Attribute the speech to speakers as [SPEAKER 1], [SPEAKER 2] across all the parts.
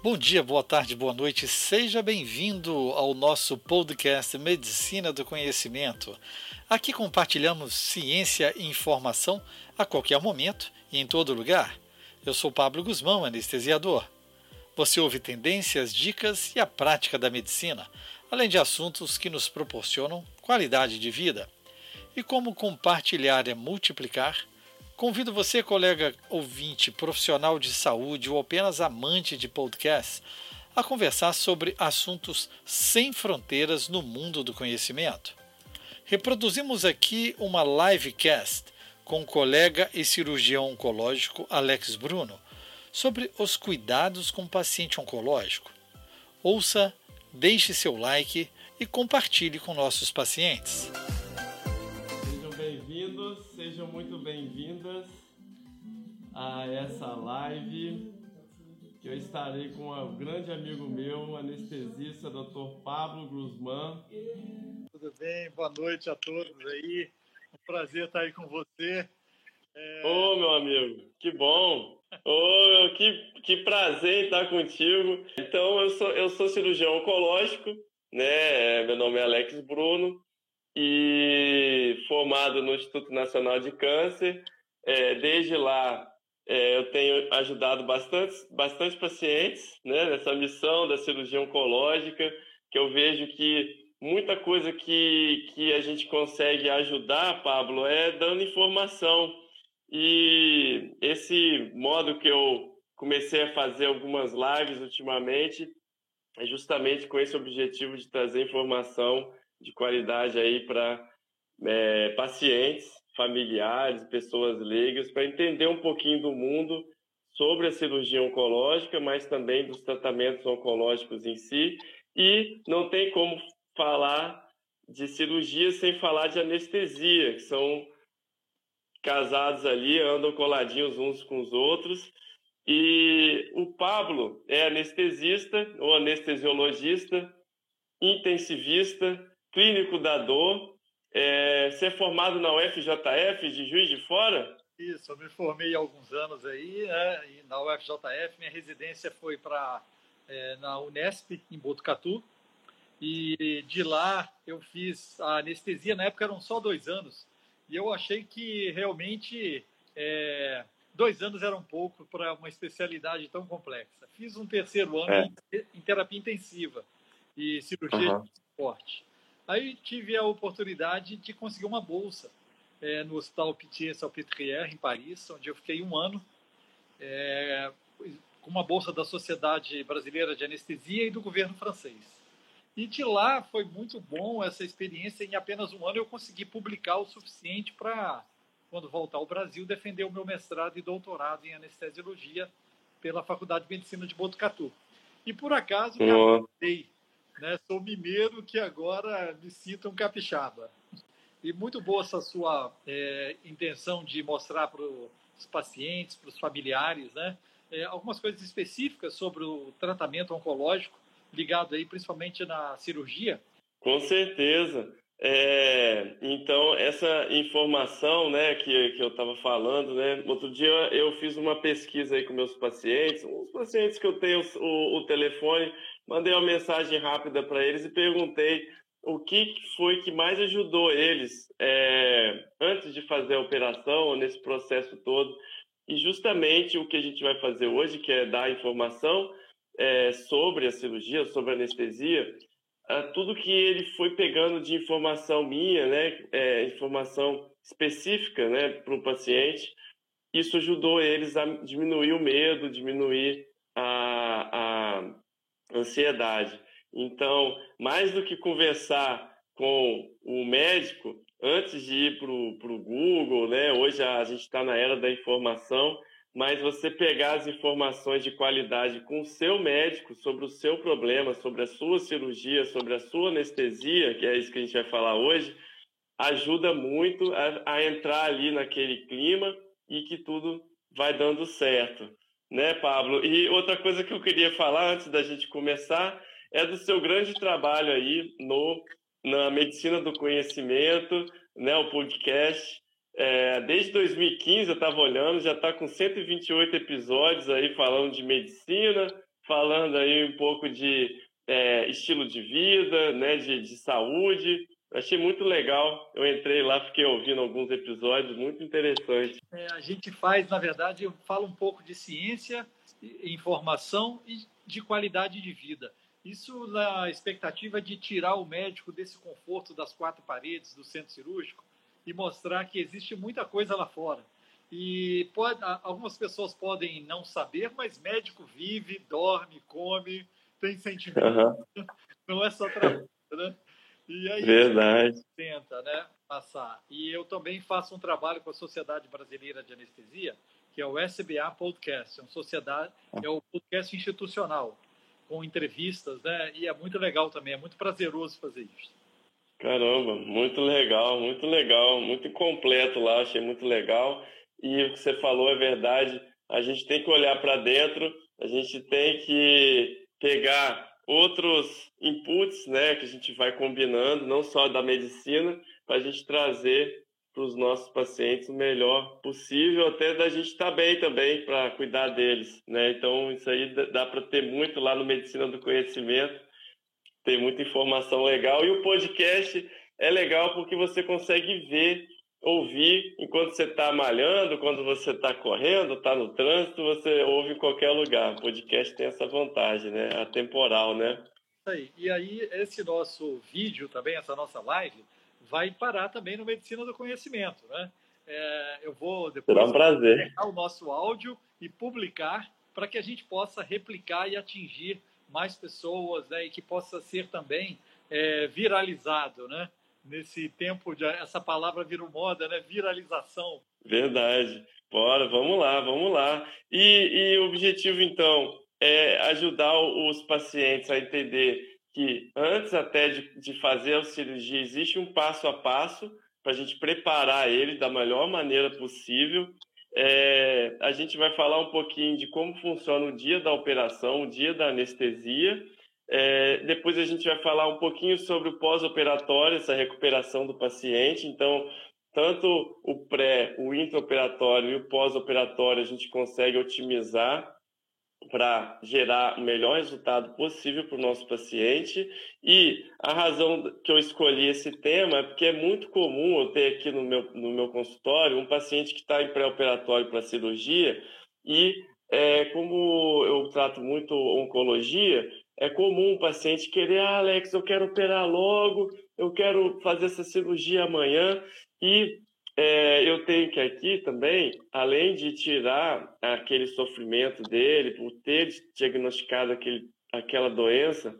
[SPEAKER 1] Bom dia, boa tarde, boa noite. Seja bem-vindo ao nosso podcast Medicina do Conhecimento. Aqui compartilhamos ciência e informação a qualquer momento e em todo lugar. Eu sou Pablo Guzmão, anestesiador. Você ouve tendências, dicas e a prática da medicina, além de assuntos que nos proporcionam qualidade de vida. E como compartilhar é multiplicar, Convido você, colega ouvinte, profissional de saúde ou apenas amante de podcast, a conversar sobre assuntos sem fronteiras no mundo do conhecimento. Reproduzimos aqui uma livecast com o colega e cirurgião oncológico Alex Bruno sobre os cuidados com o paciente oncológico. Ouça, deixe seu like e compartilhe com nossos pacientes.
[SPEAKER 2] Sejam muito bem-vindas a essa live que eu estarei com um grande amigo meu, anestesista, Dr. Pablo Guzmán.
[SPEAKER 1] Tudo bem? Boa noite a todos aí. Um prazer estar aí com você.
[SPEAKER 2] É... Ô, meu amigo, que bom! Ô, que, que prazer estar contigo. Então, eu sou, eu sou cirurgião oncológico, né? Meu nome é Alex Bruno e formado no Instituto Nacional de Câncer. É, desde lá, é, eu tenho ajudado bastante, bastante pacientes né, nessa missão da cirurgia oncológica, que eu vejo que muita coisa que, que a gente consegue ajudar, Pablo, é dando informação. E esse modo que eu comecei a fazer algumas lives ultimamente é justamente com esse objetivo de trazer informação de qualidade aí para é, pacientes, familiares, pessoas leigas, para entender um pouquinho do mundo sobre a cirurgia oncológica, mas também dos tratamentos oncológicos em si. E não tem como falar de cirurgia sem falar de anestesia, que são casados ali, andam coladinhos uns com os outros. E o Pablo é anestesista ou anestesiologista, intensivista, clínico da dor. É, é formado na UFJF de Juiz de Fora?
[SPEAKER 1] Isso, eu me formei há alguns anos aí, né, na UFJF. Minha residência foi para é, na Unesp, em Botucatu. E de lá eu fiz a anestesia, na época eram só dois anos. E eu achei que realmente é, dois anos era um pouco para uma especialidade tão complexa. Fiz um terceiro ano é. em, em, terapia intensiva e cirurgia uhum. de esporte. Aí tive a oportunidade de conseguir uma bolsa é, no Hospital Pitié Salpêtrière, em Paris, onde eu fiquei um ano, é, com uma bolsa da Sociedade Brasileira de Anestesia e do governo francês. E de lá foi muito bom essa experiência. Em apenas um ano eu consegui publicar o suficiente para, quando voltar ao Brasil, defender o meu mestrado e doutorado em anestesiologia pela Faculdade de Medicina de Botucatu. E por acaso me apontei né? Sou mineiro que agora me sinto um capixaba. E muito boa essa sua é, intenção de mostrar para os pacientes, para os familiares, né? É, algumas coisas específicas sobre o tratamento oncológico, ligado aí principalmente na cirurgia.
[SPEAKER 2] Com certeza. É, então, essa informação né, que, que eu estava falando, né, outro dia eu fiz uma pesquisa aí com meus pacientes, os pacientes que eu tenho o, o telefone, mandei uma mensagem rápida para eles e perguntei o que foi que mais ajudou eles é, antes de fazer a operação, nesse processo todo. E justamente o que a gente vai fazer hoje, que é dar informação é, sobre a cirurgia, sobre a anestesia, é, tudo que ele foi pegando de informação minha, né, é, informação específica né, para o paciente, isso ajudou eles a diminuir o medo, diminuir ansiedade. Então, mais do que conversar com o médico antes de ir para o Google, né? Hoje a gente está na era da informação, mas você pegar as informações de qualidade com o seu médico sobre o seu problema, sobre a sua cirurgia, sobre a sua anestesia, que é isso que a gente vai falar hoje, ajuda muito a, a entrar ali naquele clima e que tudo vai dando certo né, Pablo? E outra coisa que eu queria falar antes da gente começar é do seu grande trabalho aí no na medicina do conhecimento, né, o podcast. É, desde 2015 eu estava olhando, já está com 128 episódios aí falando de medicina, falando aí um pouco de é, estilo de vida, né, de, de saúde. Achei muito legal. Eu entrei lá, fiquei ouvindo alguns episódios, muito interessante.
[SPEAKER 1] É, a gente faz, na verdade, eu falo um pouco de ciência, informação e de qualidade de vida. Isso na expectativa de tirar o médico desse conforto das quatro paredes do centro cirúrgico e mostrar que existe muita coisa lá fora. E pode, algumas pessoas podem não saber, mas médico vive, dorme, come, tem sentimento. Uhum. Não é só trabalho, né?
[SPEAKER 2] E aí Verdade.
[SPEAKER 1] tenta, né, passar. E eu também faço um trabalho com a Sociedade Brasileira de Anestesia, que é o SBA Podcast, é, uma sociedade, é o podcast institucional, com entrevistas, né? E é muito legal também, é muito prazeroso fazer isso.
[SPEAKER 2] Caramba, muito legal, muito legal, muito completo lá, achei muito legal. E o que você falou é verdade, a gente tem que olhar para dentro, a gente tem que pegar outros inputs, né, que a gente vai combinando, não só da medicina, para a gente trazer para os nossos pacientes o melhor possível, até da gente estar tá bem também para cuidar deles, né? Então isso aí dá para ter muito lá no Medicina do Conhecimento, tem muita informação legal e o podcast é legal porque você consegue ver ouvir enquanto você está malhando, quando você está correndo, está no trânsito, você ouve em qualquer lugar. O podcast tem essa vantagem, né? Atemporal, né?
[SPEAKER 1] Aí. E aí, esse nosso vídeo também, essa nossa live, vai parar também no Medicina do Conhecimento, né? É, eu vou depois
[SPEAKER 2] Será um prazer.
[SPEAKER 1] o nosso áudio e publicar para que a gente possa replicar e atingir mais pessoas, né? E que possa ser também é, viralizado, né? Nesse tempo de essa palavra virou moda, né? Viralização.
[SPEAKER 2] Verdade. Bora, vamos lá, vamos lá. E, e o objetivo então é ajudar os pacientes a entender que antes até de, de fazer a cirurgia existe um passo a passo para a gente preparar ele da melhor maneira possível. É, a gente vai falar um pouquinho de como funciona o dia da operação, o dia da anestesia é, depois a gente vai falar um pouquinho sobre o pós-operatório, essa recuperação do paciente. Então, tanto o pré, o intraoperatório e o pós-operatório a gente consegue otimizar para gerar o melhor resultado possível para o nosso paciente. E a razão que eu escolhi esse tema é porque é muito comum eu ter aqui no meu, no meu consultório um paciente que está em pré-operatório para cirurgia e é, como eu trato muito oncologia, é comum o paciente querer, ah, Alex, eu quero operar logo, eu quero fazer essa cirurgia amanhã. E é, eu tenho que aqui também, além de tirar aquele sofrimento dele por ter diagnosticado aquele, aquela doença,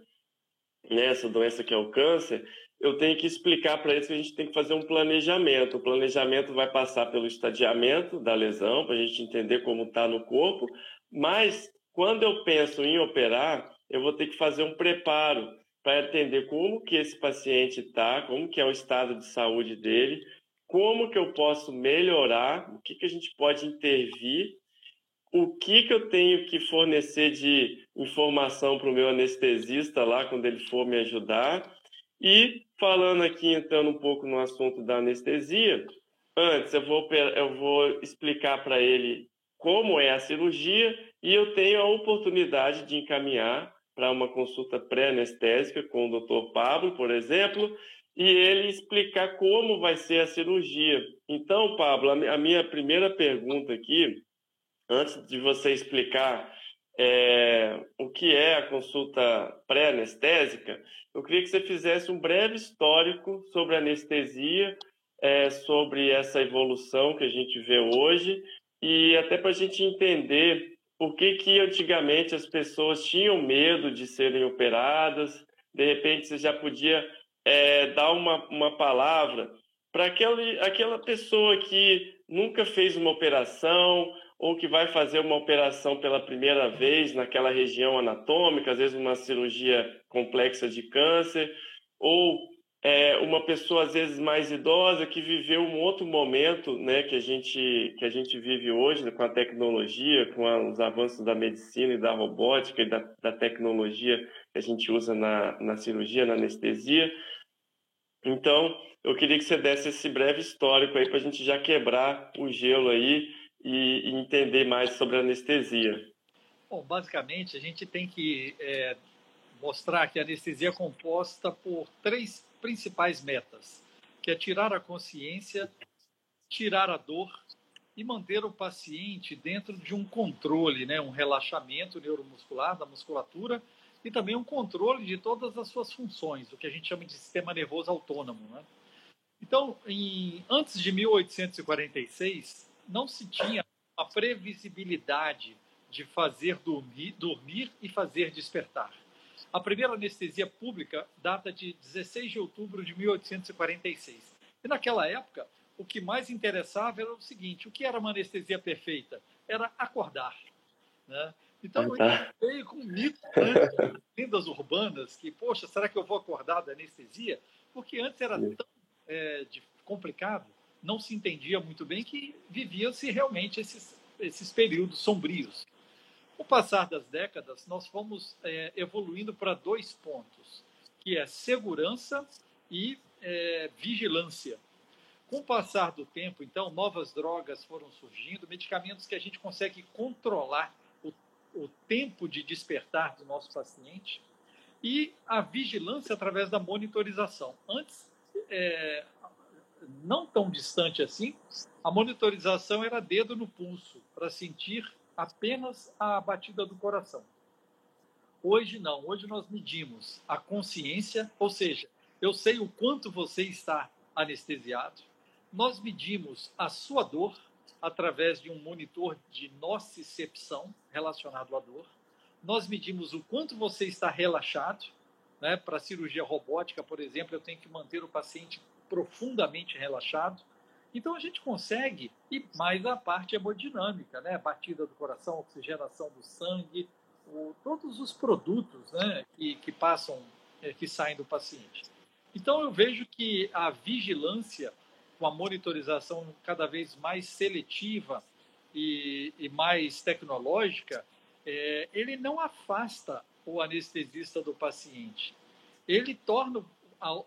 [SPEAKER 2] né, essa doença que é o câncer, eu tenho que explicar para eles que a gente tem que fazer um planejamento. O planejamento vai passar pelo estadiamento da lesão, para a gente entender como está no corpo, mas quando eu penso em operar, eu vou ter que fazer um preparo para entender como que esse paciente está, como que é o estado de saúde dele, como que eu posso melhorar, o que, que a gente pode intervir, o que, que eu tenho que fornecer de informação para o meu anestesista lá quando ele for me ajudar. E falando aqui, entrando um pouco no assunto da anestesia, antes eu vou, eu vou explicar para ele como é a cirurgia e eu tenho a oportunidade de encaminhar para uma consulta pré-anestésica com o Dr. Pablo, por exemplo, e ele explicar como vai ser a cirurgia. Então, Pablo, a minha primeira pergunta aqui, antes de você explicar é, o que é a consulta pré-anestésica, eu queria que você fizesse um breve histórico sobre anestesia, é, sobre essa evolução que a gente vê hoje, e até para a gente entender por que, que antigamente as pessoas tinham medo de serem operadas? De repente você já podia é, dar uma, uma palavra para aquela pessoa que nunca fez uma operação ou que vai fazer uma operação pela primeira vez naquela região anatômica, às vezes uma cirurgia complexa de câncer, ou é, uma pessoa às vezes mais idosa que viveu um outro momento, né, que a gente que a gente vive hoje né, com a tecnologia, com a, os avanços da medicina e da robótica e da, da tecnologia que a gente usa na, na cirurgia, na anestesia. Então, eu queria que você desse esse breve histórico aí para a gente já quebrar o gelo aí e, e entender mais sobre a anestesia.
[SPEAKER 1] Bom, basicamente, a gente tem que é, mostrar que a anestesia é composta por três principais metas, que é tirar a consciência, tirar a dor e manter o paciente dentro de um controle, né, um relaxamento neuromuscular da musculatura e também um controle de todas as suas funções, o que a gente chama de sistema nervoso autônomo. Né? Então, em, antes de 1846, não se tinha a previsibilidade de fazer dormir, dormir e fazer despertar. A primeira anestesia pública data de 16 de outubro de 1846. E naquela época, o que mais interessava era o seguinte: o que era uma anestesia perfeita? Era acordar. Né? Então, eu veio com mito, né? lendas urbanas, que, poxa, será que eu vou acordar da anestesia? Porque antes era tão é, de, complicado, não se entendia muito bem que vivia-se realmente esses, esses períodos sombrios. O passar das décadas, nós fomos é, evoluindo para dois pontos, que é segurança e é, vigilância. Com o passar do tempo, então, novas drogas foram surgindo, medicamentos que a gente consegue controlar o, o tempo de despertar do nosso paciente e a vigilância através da monitorização. Antes, é, não tão distante assim, a monitorização era dedo no pulso, para sentir apenas a batida do coração. Hoje não, hoje nós medimos a consciência, ou seja, eu sei o quanto você está anestesiado, nós medimos a sua dor através de um monitor de nocicepção relacionado à dor, nós medimos o quanto você está relaxado, né? para cirurgia robótica, por exemplo, eu tenho que manter o paciente profundamente relaxado, então a gente consegue, e mais a parte hemodinâmica, né? batida do coração, oxigenação do sangue, o, todos os produtos né? que, que passam, é, que saem do paciente. Então eu vejo que a vigilância, com a monitorização cada vez mais seletiva e, e mais tecnológica, é, ele não afasta o anestesista do paciente. Ele torna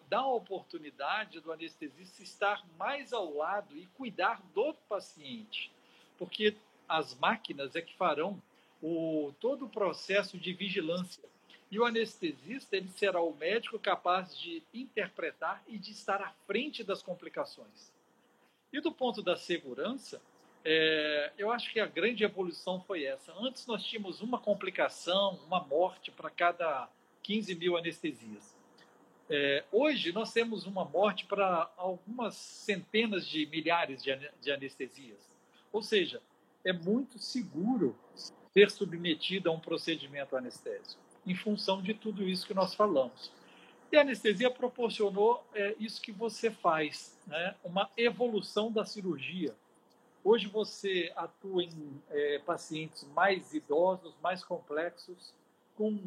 [SPEAKER 1] dá a oportunidade do anestesista estar mais ao lado e cuidar do paciente, porque as máquinas é que farão o, todo o processo de vigilância. E o anestesista ele será o médico capaz de interpretar e de estar à frente das complicações. E do ponto da segurança, é, eu acho que a grande evolução foi essa. Antes nós tínhamos uma complicação, uma morte para cada 15 mil anestesias. É, hoje nós temos uma morte para algumas centenas de milhares de, de anestesias. Ou seja, é muito seguro ser submetido a um procedimento anestésico, em função de tudo isso que nós falamos. E a anestesia proporcionou é, isso que você faz, né? uma evolução da cirurgia. Hoje você atua em é, pacientes mais idosos, mais complexos, com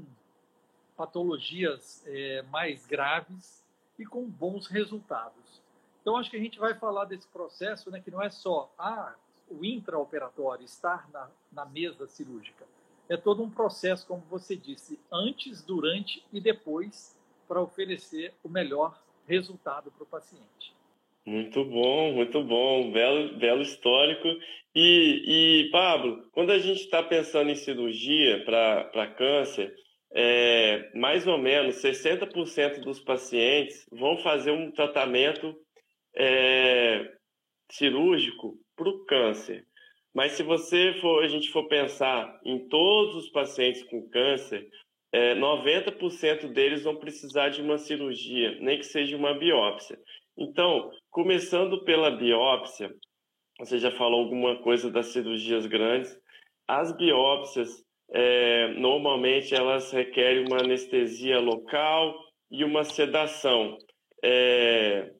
[SPEAKER 1] patologias é, mais graves e com bons resultados. Então, acho que a gente vai falar desse processo, né, que não é só ah, o intraoperatório, estar na, na mesa cirúrgica. É todo um processo, como você disse, antes, durante e depois, para oferecer o melhor resultado para o paciente.
[SPEAKER 2] Muito bom, muito bom, belo, belo histórico. E, e Pablo, quando a gente está pensando em cirurgia para câncer, é, mais ou menos 60% dos pacientes vão fazer um tratamento é, cirúrgico para o câncer. Mas se você for, a gente for pensar em todos os pacientes com câncer, é, 90% deles vão precisar de uma cirurgia, nem que seja uma biópsia. Então, começando pela biópsia, você já falou alguma coisa das cirurgias grandes, as biópsias é, normalmente elas requerem uma anestesia local e uma sedação. É,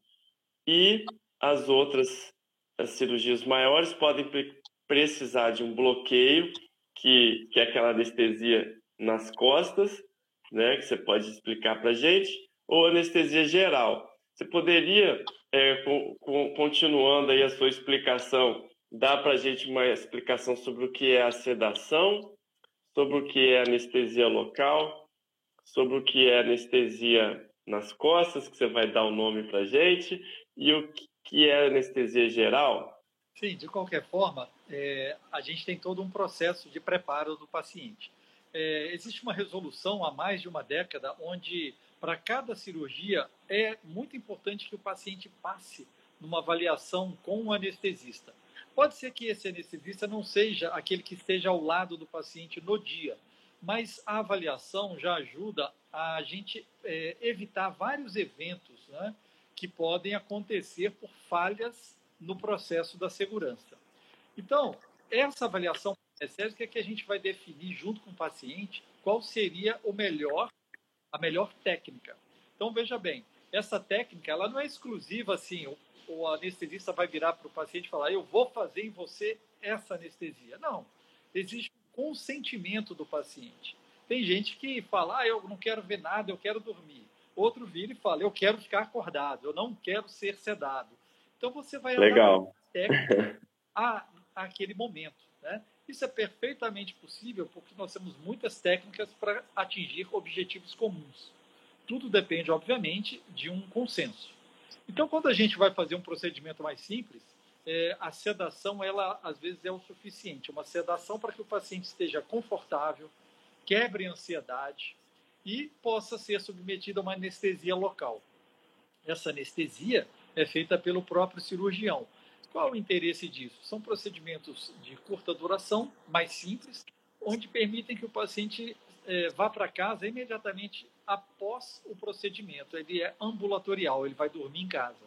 [SPEAKER 2] e as outras as cirurgias maiores podem precisar de um bloqueio, que, que é aquela anestesia nas costas, né, que você pode explicar para a gente, ou anestesia geral. Você poderia, é, com, com, continuando aí a sua explicação, dar para a gente uma explicação sobre o que é a sedação sobre o que é anestesia local, sobre o que é anestesia nas costas, que você vai dar o um nome para gente, e o que é anestesia geral.
[SPEAKER 1] Sim, de qualquer forma, é, a gente tem todo um processo de preparo do paciente. É, existe uma resolução há mais de uma década onde, para cada cirurgia, é muito importante que o paciente passe numa avaliação com o anestesista. Pode ser que esse anestesista não seja aquele que esteja ao lado do paciente no dia, mas a avaliação já ajuda a gente é, evitar vários eventos né, que podem acontecer por falhas no processo da segurança. Então, essa avaliação anestésica é que a gente vai definir junto com o paciente qual seria o melhor, a melhor técnica. Então, veja bem, essa técnica ela não é exclusiva assim, o, anestesista vai virar para o paciente e falar, eu vou fazer em você essa anestesia. Não, existe um consentimento do paciente. Tem gente que fala, ah, eu não quero ver nada, eu quero dormir. Outro vira e fala, eu quero ficar acordado, eu não quero ser sedado. Então você vai
[SPEAKER 2] Legal.
[SPEAKER 1] a, aquele momento. Né? Isso é perfeitamente possível porque nós temos muitas técnicas para atingir objetivos comuns. Tudo depende, obviamente, de um consenso. Então, quando a gente vai fazer um procedimento mais simples, é, a sedação, ela às vezes é o suficiente. Uma sedação para que o paciente esteja confortável, quebre a ansiedade e possa ser submetido a uma anestesia local. Essa anestesia é feita pelo próprio cirurgião. Qual o interesse disso? São procedimentos de curta duração, mais simples, onde permitem que o paciente é, vá para casa imediatamente após o procedimento. Ele é ambulatorial, ele vai dormir em casa.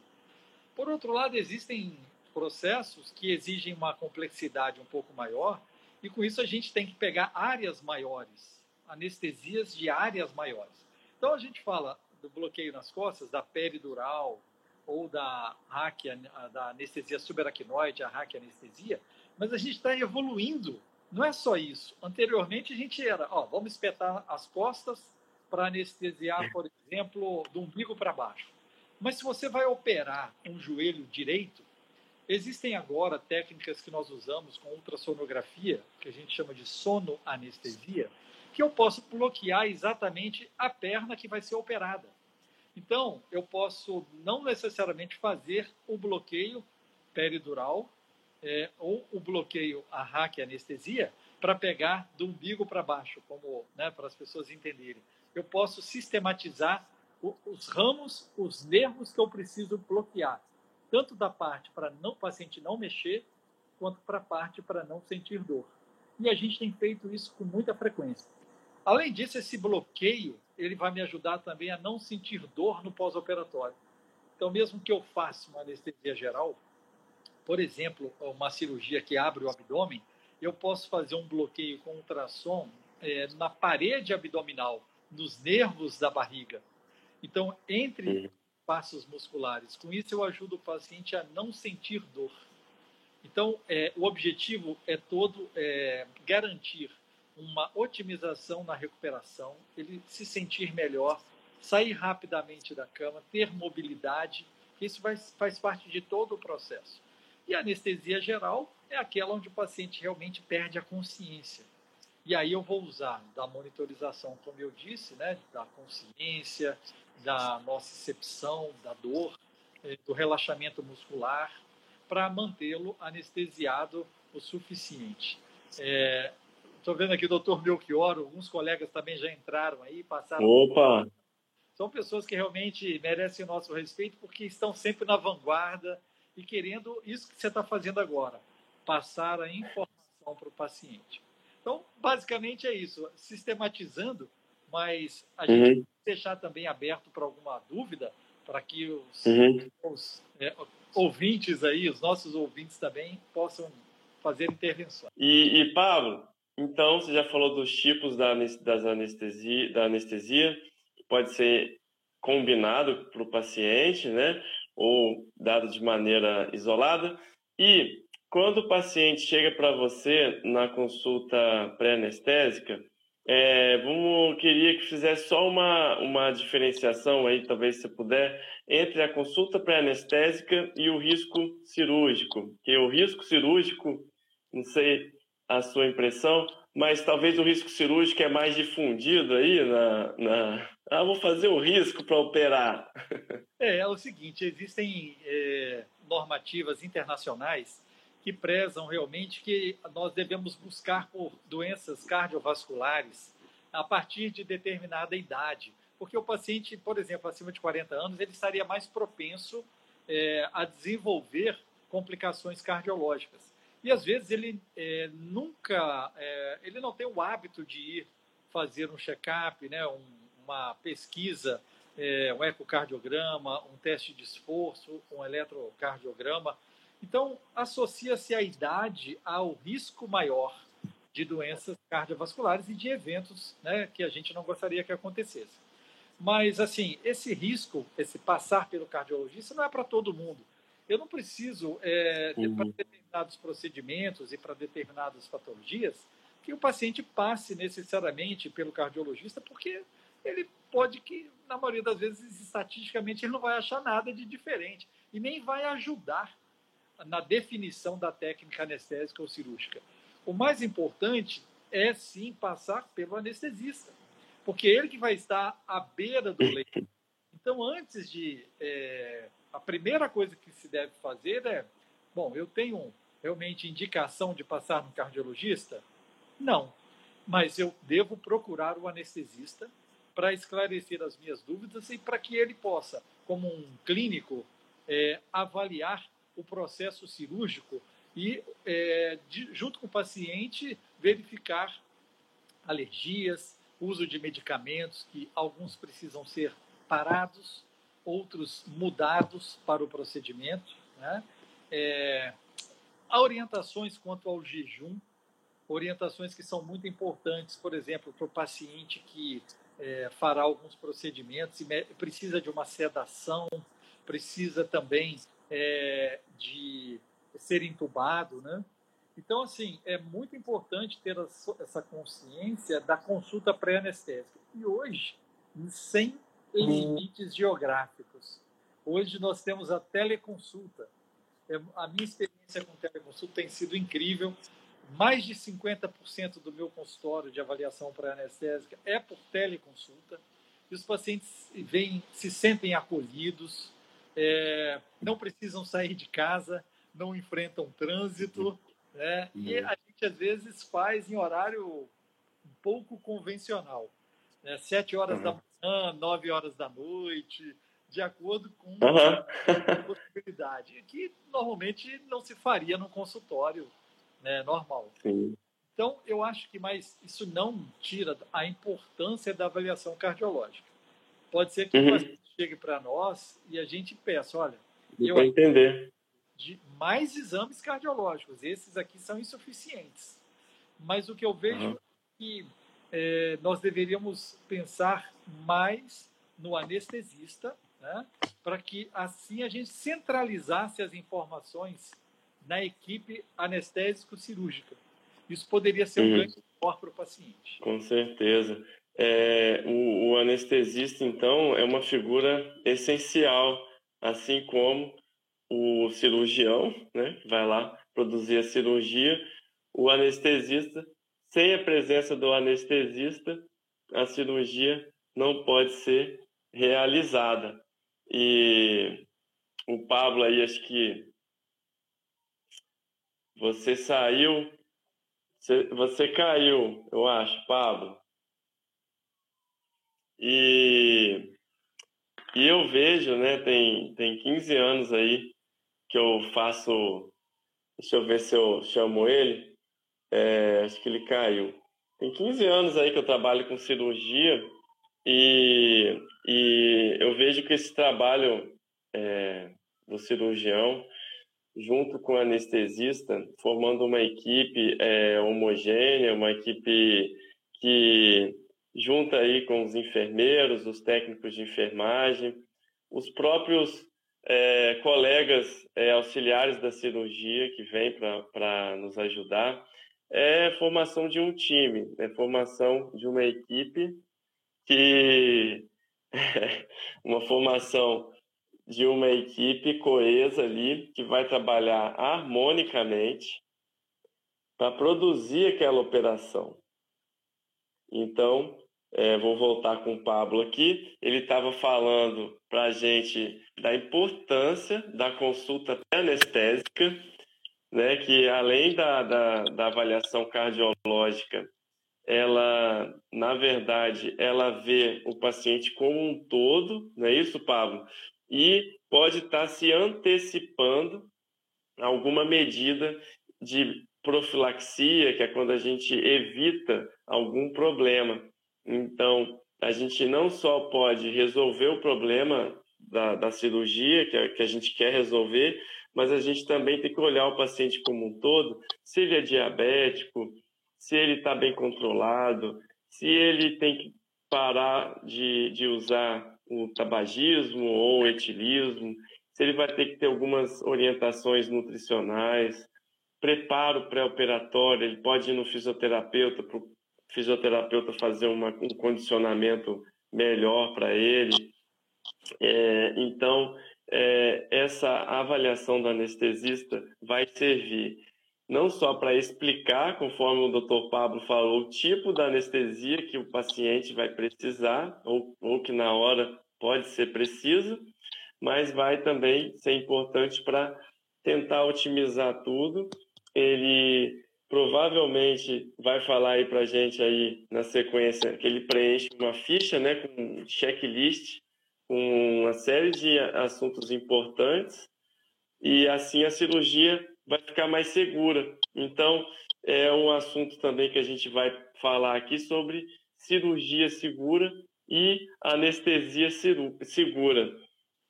[SPEAKER 1] Por outro lado, existem processos que exigem uma complexidade um pouco maior, e com isso a gente tem que pegar áreas maiores, anestesias de áreas maiores. Então a gente fala do bloqueio nas costas, da peridural, ou da hack, da anestesia subaracnoide, a hack anestesia, mas a gente está evoluindo. Não é só isso. Anteriormente a gente era, ó, vamos espetar as costas para anestesiar, por exemplo, do umbigo para baixo. Mas se você vai operar um joelho direito, existem agora técnicas que nós usamos com ultrassonografia, que a gente chama de sonoanestesia, que eu posso bloquear exatamente a perna que vai ser operada. Então, eu posso não necessariamente fazer o bloqueio peridural é, ou o bloqueio a hack anestesia para pegar do umbigo para baixo, como né, para as pessoas entenderem. Eu posso sistematizar os ramos, os nervos que eu preciso bloquear, tanto da parte para o paciente não mexer, quanto para a parte para não sentir dor. E a gente tem feito isso com muita frequência. Além disso, esse bloqueio ele vai me ajudar também a não sentir dor no pós-operatório. Então, mesmo que eu faça uma anestesia geral, por exemplo, uma cirurgia que abre o abdômen, eu posso fazer um bloqueio com ultrassom é, na parede abdominal, nos nervos da barriga. Então, entre passos musculares. Com isso, eu ajudo o paciente a não sentir dor. Então, é, o objetivo é todo é, garantir uma otimização na recuperação, ele se sentir melhor, sair rapidamente da cama, ter mobilidade, isso vai, faz parte de todo o processo. E a anestesia geral é aquela onde o paciente realmente perde a consciência. E aí eu vou usar da monitorização, como eu disse, né, da consciência, da nocicepção, da dor, eh, do relaxamento muscular, para mantê-lo anestesiado o suficiente. É, Estou vendo aqui o doutor Melchior, alguns colegas também já entraram aí, passaram.
[SPEAKER 2] Opa!
[SPEAKER 1] São pessoas que realmente merecem o nosso respeito porque estão sempre na vanguarda e querendo isso que você está fazendo agora, passar a informação para o paciente. Então, basicamente é isso, sistematizando, mas a uhum. gente deixar também aberto para alguma dúvida, para que os, uhum. os é, ouvintes aí, os nossos ouvintes também possam fazer intervenções.
[SPEAKER 2] E, e Pablo, então, você já falou dos tipos da, das anestesia, da anestesia, pode ser combinado para o paciente, né? Ou dado de maneira isolada. E quando o paciente chega para você na consulta pré-anestésica, é, vamos, queria que fizesse só uma, uma diferenciação aí, talvez se puder, entre a consulta pré-anestésica e o risco cirúrgico. Que o risco cirúrgico, não sei a sua impressão, mas talvez o risco cirúrgico é mais difundido aí na, na... ah, vou fazer o risco para operar.
[SPEAKER 1] É, é o seguinte, existem é, normativas internacionais que prezam realmente que nós devemos buscar por doenças cardiovasculares a partir de determinada idade, porque o paciente, por exemplo, acima de 40 anos, ele estaria mais propenso é, a desenvolver complicações cardiológicas. E às vezes ele é, nunca, é, ele não tem o hábito de ir fazer um check-up, né, um, uma pesquisa, é, um ecocardiograma, um teste de esforço, um eletrocardiograma. Então, associa-se a idade ao risco maior de doenças cardiovasculares e de eventos né, que a gente não gostaria que acontecesse. Mas, assim, esse risco, esse passar pelo cardiologista, não é para todo mundo. Eu não preciso, é, uhum. para determinados procedimentos e para determinadas patologias, que o paciente passe necessariamente pelo cardiologista, porque ele pode que, na maioria das vezes, estatisticamente, ele não vai achar nada de diferente e nem vai ajudar na definição da técnica anestésica ou cirúrgica. O mais importante é sim passar pelo anestesista, porque ele que vai estar à beira do leito. Então, antes de. É, a primeira coisa que se deve fazer é: bom, eu tenho realmente indicação de passar no cardiologista? Não. Mas eu devo procurar o anestesista para esclarecer as minhas dúvidas e para que ele possa, como um clínico, é, avaliar o processo cirúrgico e, é, de, junto com o paciente, verificar alergias, uso de medicamentos, que alguns precisam ser parados, outros mudados para o procedimento. Né? É, há orientações quanto ao jejum, orientações que são muito importantes, por exemplo, para o paciente que é, fará alguns procedimentos e precisa de uma sedação, precisa também é, de ser entubado, né? Então, assim, é muito importante ter essa consciência da consulta pré-anestésica. E hoje, sem limites geográficos. Hoje nós temos a teleconsulta. É, a minha experiência com teleconsulta tem sido incrível mais de 50% do meu consultório de avaliação pré-anestésica é por teleconsulta. E os pacientes vêm, se sentem acolhidos, é, não precisam sair de casa, não enfrentam trânsito. Né? E a gente, às vezes, faz em horário um pouco convencional. Né? Sete horas uhum. da manhã, nove horas da noite, de acordo com uhum. a possibilidade. Que normalmente não se faria no consultório né, normal. Sim. Então, eu acho que mais isso não tira a importância da avaliação cardiológica. Pode ser que uhum. o paciente chegue para nós e a gente peça, olha,
[SPEAKER 2] eu entender
[SPEAKER 1] de mais exames cardiológicos. Esses aqui são insuficientes. Mas o que eu vejo uhum. é que é, nós deveríamos pensar mais no anestesista, né, para que assim a gente centralizasse as informações na equipe anestésico-cirúrgica. Isso poderia ser um uhum. ganho maior para o paciente.
[SPEAKER 2] Com certeza. É, o, o, anestesista, então, é uma figura essencial, assim como o cirurgião, né, vai lá produzir a cirurgia, o anestesista, sem a presença do anestesista, a cirurgia não pode ser realizada. E o Pablo aí, acho que você saiu. Você, você caiu, eu acho, Pablo. E, e eu vejo, né? Tem, tem 15 anos aí que eu faço. Deixa eu ver se eu chamo ele. É, acho que ele caiu. Tem 15 anos aí que eu trabalho com cirurgia e, e eu vejo que esse trabalho é, do cirurgião junto com o anestesista, formando uma equipe é, homogênea, uma equipe que junta aí com os enfermeiros, os técnicos de enfermagem, os próprios é, colegas é, auxiliares da cirurgia que vêm para nos ajudar. É formação de um time, é formação de uma equipe que uma formação de uma equipe coesa ali que vai trabalhar harmonicamente para produzir aquela operação. Então, é, vou voltar com o Pablo aqui. Ele estava falando para a gente da importância da consulta anestésica, né, que além da, da, da avaliação cardiológica, ela, na verdade, ela vê o paciente como um todo, não é isso, Pablo? E pode estar se antecipando alguma medida de profilaxia, que é quando a gente evita algum problema. Então, a gente não só pode resolver o problema da, da cirurgia, que, é, que a gente quer resolver, mas a gente também tem que olhar o paciente como um todo, se ele é diabético, se ele está bem controlado, se ele tem que parar de, de usar o tabagismo ou o etilismo, se ele vai ter que ter algumas orientações nutricionais, preparo pré-operatório, ele pode ir no fisioterapeuta fisioterapeuta fazer uma, um condicionamento melhor para ele. É, então, é, essa avaliação do anestesista vai servir não só para explicar, conforme o Dr. Pablo falou, o tipo da anestesia que o paciente vai precisar ou, ou que na hora pode ser preciso, mas vai também ser importante para tentar otimizar tudo. Ele provavelmente vai falar aí para gente aí na sequência que ele preenche uma ficha, né, com um checklist com uma série de assuntos importantes e assim a cirurgia vai ficar mais segura. Então, é um assunto também que a gente vai falar aqui sobre cirurgia segura e anestesia segura.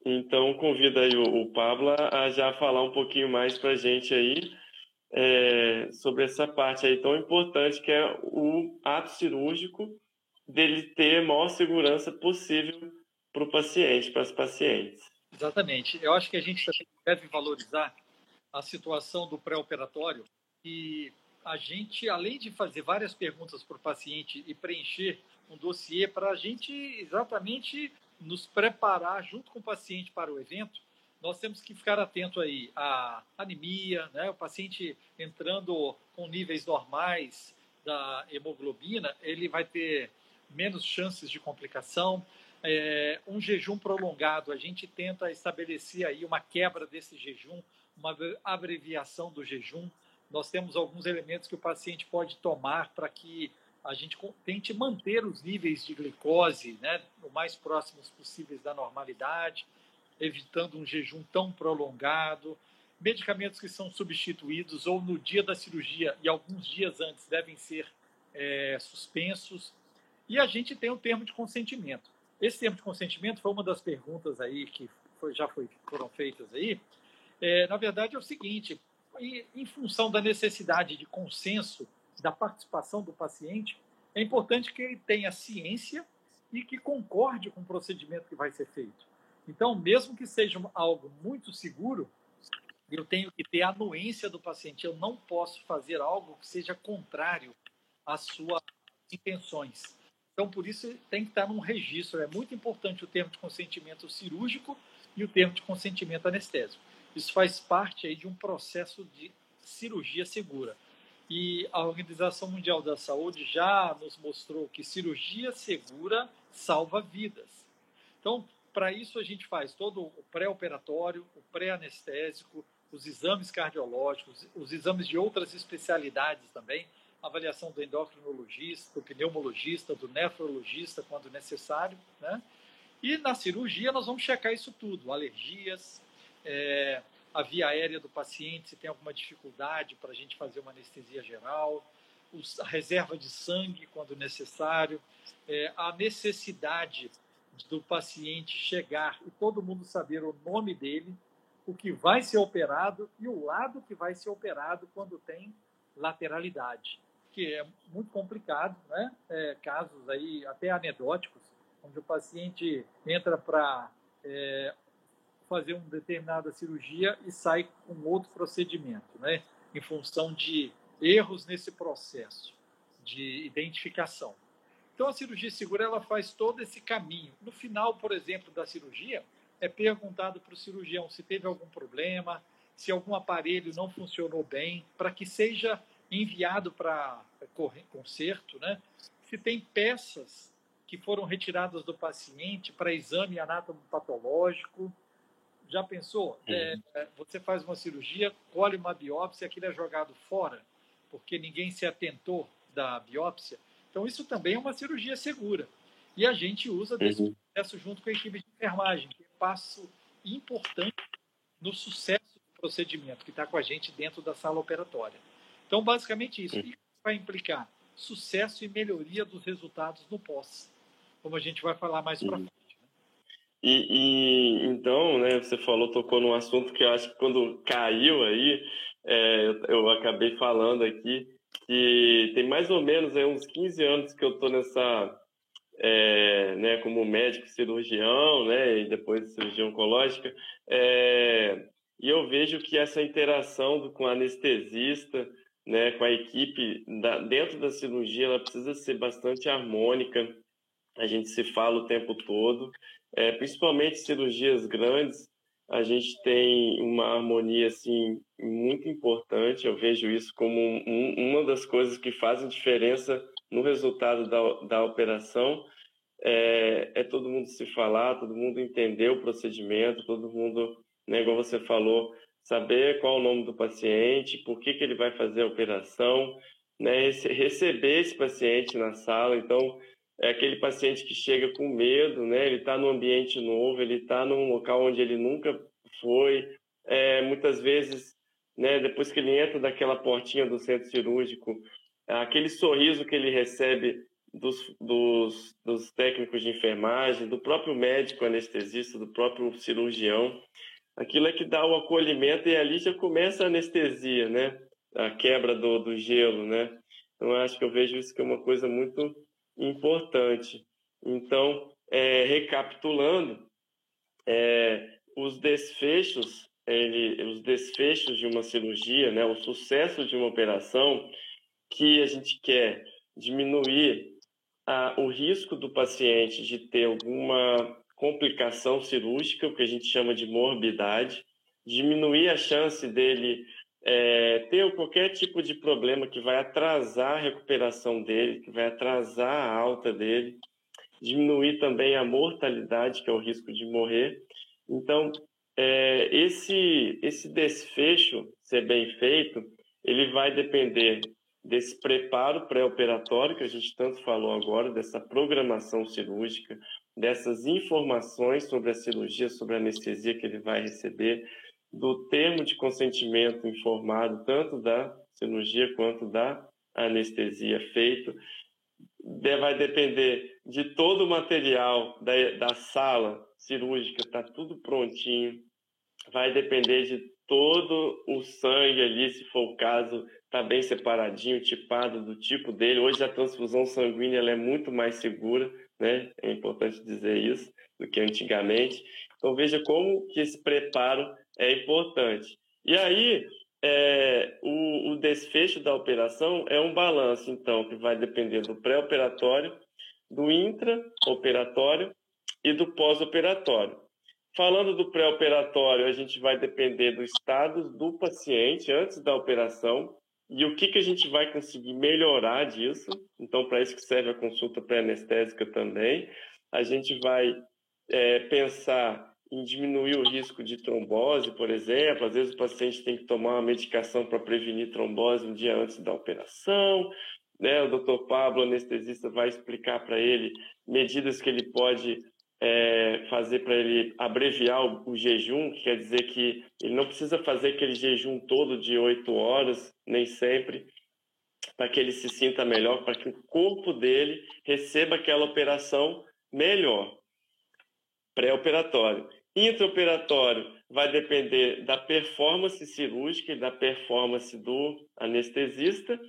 [SPEAKER 2] Então, convido aí o, Pablo a já falar um pouquinho mais para gente aí é, sobre essa parte aí tão importante que é o ato cirúrgico dele ter a maior segurança possível para o paciente, para os pacientes.
[SPEAKER 1] Exatamente. Eu acho que a gente deve valorizar a situação do pré-operatório e a gente, além de fazer várias perguntas para o paciente e preencher um dossiê para a gente exatamente nos preparar junto com o paciente para o evento, nós temos que ficar atento aí à anemia, né? o paciente entrando com níveis normais da hemoglobina, ele vai ter menos chances de complicação. É, um jejum prolongado, a gente tenta estabelecer aí uma quebra desse jejum, uma abreviação do jejum. Nós temos alguns elementos que o paciente pode tomar para que a gente tente manter os níveis de glicose né, o mais próximos possíveis da normalidade, evitando um jejum tão prolongado. Medicamentos que são substituídos ou no dia da cirurgia e alguns dias antes devem ser é, suspensos. E a gente tem o termo de consentimento. Esse termo de consentimento foi uma das perguntas aí que foi, já foi, foram feitas aí. É, na verdade, é o seguinte: em função da necessidade de consenso da participação do paciente, é importante que ele tenha ciência e que concorde com o procedimento que vai ser feito. Então, mesmo que seja algo muito seguro, eu tenho que ter a anuência do paciente. Eu não posso fazer algo que seja contrário às suas intenções. Então, por isso, tem que estar num registro. É muito importante o termo de consentimento cirúrgico e o termo de consentimento anestésico. Isso faz parte aí de um processo de cirurgia segura. E a Organização Mundial da Saúde já nos mostrou que cirurgia segura salva vidas. Então, para isso, a gente faz todo o pré-operatório, o pré-anestésico, os exames cardiológicos, os exames de outras especialidades também, avaliação do endocrinologista, do pneumologista, do nefrologista, quando necessário, né? E na cirurgia nós vamos checar isso tudo, alergias, é, a via aérea do paciente, se tem alguma dificuldade para a gente fazer uma anestesia geral, os, a reserva de sangue quando necessário, é, a necessidade do paciente chegar e todo mundo saber o nome dele, o que vai ser operado e o lado que vai ser operado quando tem lateralidade que é muito complicado, né? É, casos aí até anedóticos, onde o paciente entra para é, fazer uma determinada cirurgia e sai com outro procedimento, né? Em função de erros nesse processo de identificação. Então a cirurgia segura ela faz todo esse caminho. No final, por exemplo, da cirurgia, é perguntado para o cirurgião se teve algum problema, se algum aparelho não funcionou bem, para que seja enviado para conserto, né? se tem peças que foram retiradas do paciente para exame anatomopatológico, Já pensou? Uhum. É, você faz uma cirurgia, colhe uma biópsia, aquilo é jogado fora, porque ninguém se atentou da biópsia. Então, isso também é uma cirurgia segura. E a gente usa desse uhum. processo junto com a equipe de enfermagem, que é um passo importante no sucesso do procedimento, que está com a gente dentro da sala operatória. Então, basicamente isso. Uhum. vai implicar? Sucesso e melhoria dos resultados no pós, como a gente vai falar mais para uhum. frente.
[SPEAKER 2] E, e, então, né, você falou, tocou num assunto que eu acho que quando caiu aí, é, eu, eu, acabei falando aqui, que tem mais ou menos aí, uns 15 anos que eu estou nessa, é, né, como médico cirurgião, né, e depois cirurgia oncológica, é, e eu vejo que essa interação do, com o anestesista, né, com a equipe da, dentro da cirurgia, ela precisa ser bastante harmônica. A gente se fala o tempo todo, é, principalmente cirurgias grandes, a gente tem uma harmonia assim muito importante. Eu vejo isso como um, uma das coisas que fazem diferença no resultado da, da operação. É, é, todo mundo se falar, todo mundo entender o procedimento, todo mundo, né, igual você falou, saber qual o nome do paciente, por que, que ele vai fazer a operação, né, receber esse paciente na sala. Então, é aquele paciente que chega com medo, né? Ele está num ambiente novo, ele está num local onde ele nunca foi. É, muitas vezes, né? Depois que ele entra daquela portinha do centro cirúrgico, aquele sorriso que ele recebe dos, dos, dos técnicos de enfermagem, do próprio médico anestesista, do próprio cirurgião, aquilo é que dá o acolhimento e ali já começa a anestesia, né? A quebra do, do gelo, né? Então, acho que eu vejo isso que é uma coisa muito importante. Então, é, recapitulando, é, os desfechos, ele, os desfechos de uma cirurgia, né, o sucesso de uma operação, que a gente quer diminuir a, o risco do paciente de ter alguma complicação cirúrgica, o que a gente chama de morbidade, diminuir a chance dele é, ter qualquer tipo de problema que vai atrasar a recuperação dele, que vai atrasar a alta dele, diminuir também a mortalidade, que é o risco de morrer. Então, é, esse, esse desfecho ser bem feito, ele vai depender desse preparo pré-operatório que a gente tanto falou agora, dessa programação cirúrgica, dessas informações sobre a cirurgia, sobre a anestesia que ele vai receber, do termo de consentimento informado, tanto da cirurgia quanto da anestesia feito. Vai depender de todo o material da, da sala cirúrgica, está tudo prontinho. Vai depender de todo o sangue ali, se for o caso, está bem separadinho, tipado do tipo dele. Hoje a transfusão sanguínea é muito mais segura, né? É importante dizer isso do que antigamente. Então veja como que esse preparo é importante. E aí, é, o, o, desfecho da operação é um balanço, então, que vai depender do pré-operatório, do intra-operatório e do pós-operatório. Falando do pré-operatório, a gente vai depender do estado do paciente antes da operação e o que, que a gente vai conseguir melhorar disso. Então, para isso que serve a consulta pré-anestésica também. A gente vai é, pensar em diminuir o risco de trombose, por exemplo. Às vezes o paciente tem que tomar uma medicação para prevenir trombose um dia antes da operação. Né? O Dr. Pablo, anestesista, vai explicar para ele medidas que ele pode é, fazer para ele abreviar o, o, jejum, que quer dizer que ele não precisa fazer aquele jejum todo de oito horas, nem sempre, para que ele se sinta melhor, para que o corpo dele receba aquela operação melhor, pré-operatório. Intraoperatório vai depender da performance cirúrgica e da performance do anestesista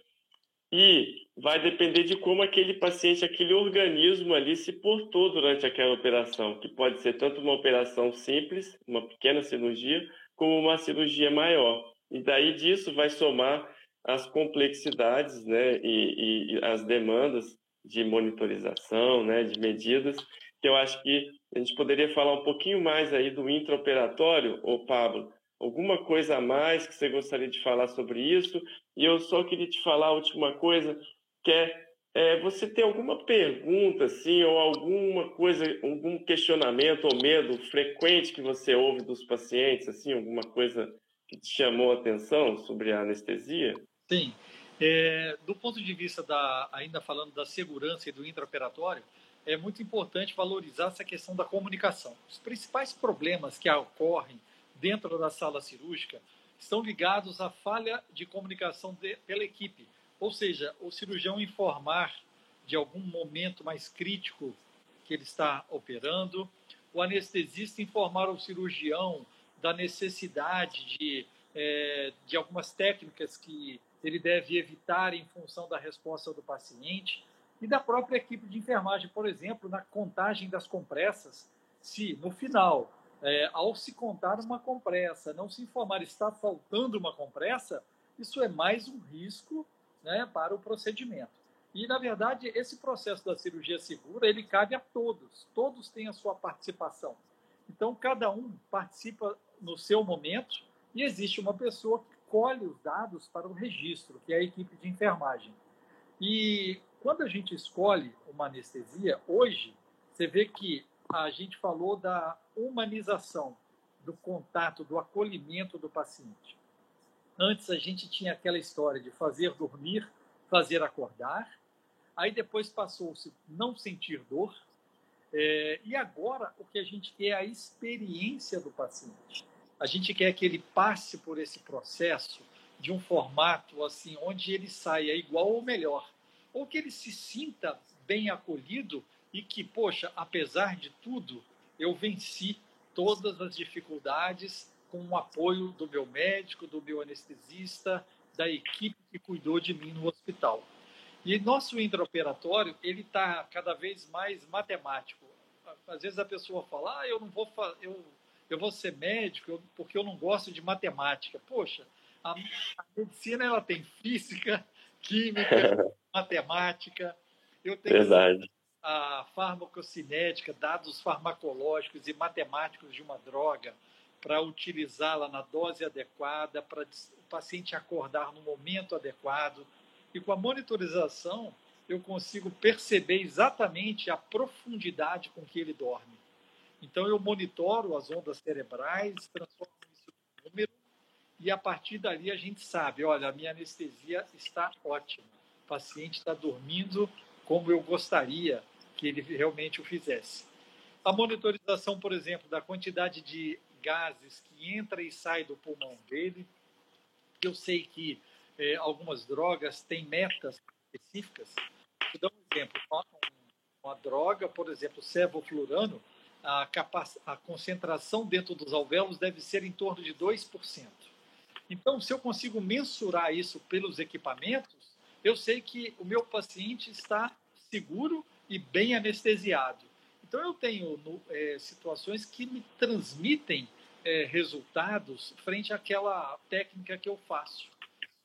[SPEAKER 2] e vai depender de como aquele paciente, aquele organismo ali se portou durante aquela operação, que pode ser tanto uma operação simples, uma pequena cirurgia, como uma cirurgia maior. E daí disso vai somar as complexidades né, e, e as demandas de monitorização, né, de medidas, que eu acho que a gente poderia falar um pouquinho mais aí do intraoperatório, ô Pablo? Alguma coisa a mais que você gostaria de falar sobre isso? E eu só queria te falar a última coisa, que é, é, você tem alguma pergunta, assim, ou alguma coisa, algum questionamento ou medo frequente que você ouve dos pacientes, assim, alguma coisa que te chamou a atenção sobre a anestesia?
[SPEAKER 1] Sim. É, do ponto de vista da, ainda falando da segurança e do intraoperatório, é muito importante valorizar essa questão da comunicação. Os principais problemas que ocorrem dentro da sala cirúrgica estão ligados à falha de comunicação de, pela equipe, ou seja, o cirurgião informar de algum momento mais crítico que ele está operando, o anestesista informar ao cirurgião da necessidade de, é, de algumas técnicas que ele deve evitar em função da resposta do paciente e da própria equipe de enfermagem, por exemplo, na contagem das compressas, se no final, é, ao se contar uma compressa, não se informar está faltando uma compressa, isso é mais um risco né, para o procedimento. E, na verdade, esse processo da cirurgia segura, ele cabe a todos. Todos têm a sua participação. Então, cada um participa no seu momento e existe uma pessoa que colhe os dados para o registro, que é a equipe de enfermagem. E quando a gente escolhe uma anestesia, hoje, você vê que a gente falou da humanização, do contato, do acolhimento do paciente. Antes a gente tinha aquela história de fazer dormir, fazer acordar, aí depois passou-se não sentir dor, é, e agora o que a gente quer é a experiência do paciente. A gente quer que ele passe por esse processo de um formato assim, onde ele saia igual ou melhor, ou que ele se sinta bem acolhido e que, poxa, apesar de tudo, eu venci todas as dificuldades com o apoio do meu médico, do meu anestesista, da equipe que cuidou de mim no hospital. E nosso intraoperatório, ele está cada vez mais matemático. Às vezes a pessoa fala, ah, eu não vou, eu, eu vou ser médico porque eu não gosto de matemática. Poxa, a, a medicina ela tem física, química, matemática. Eu tenho
[SPEAKER 2] Verdade.
[SPEAKER 1] a farmacocinética, dados farmacológicos e matemáticos de uma droga para utilizá-la na dose adequada, para o paciente acordar no momento adequado. E com a monitorização, eu consigo perceber exatamente a profundidade com que ele dorme. Então, eu monitoro as ondas cerebrais, transformo e a partir dali a gente sabe: olha, a minha anestesia está ótima, o paciente está dormindo como eu gostaria que ele realmente o fizesse. A monitorização, por exemplo, da quantidade de gases que entra e sai do pulmão dele. Eu sei que é, algumas drogas têm metas específicas. Vou dar um exemplo. Uma, uma droga, por exemplo, sevoflurano, a, a concentração dentro dos alvéolos deve ser em torno de 2%. Então, se eu consigo mensurar isso pelos equipamentos, eu sei que o meu paciente está seguro e bem anestesiado. Então, eu tenho é, situações que me transmitem é, resultados frente àquela técnica que eu faço.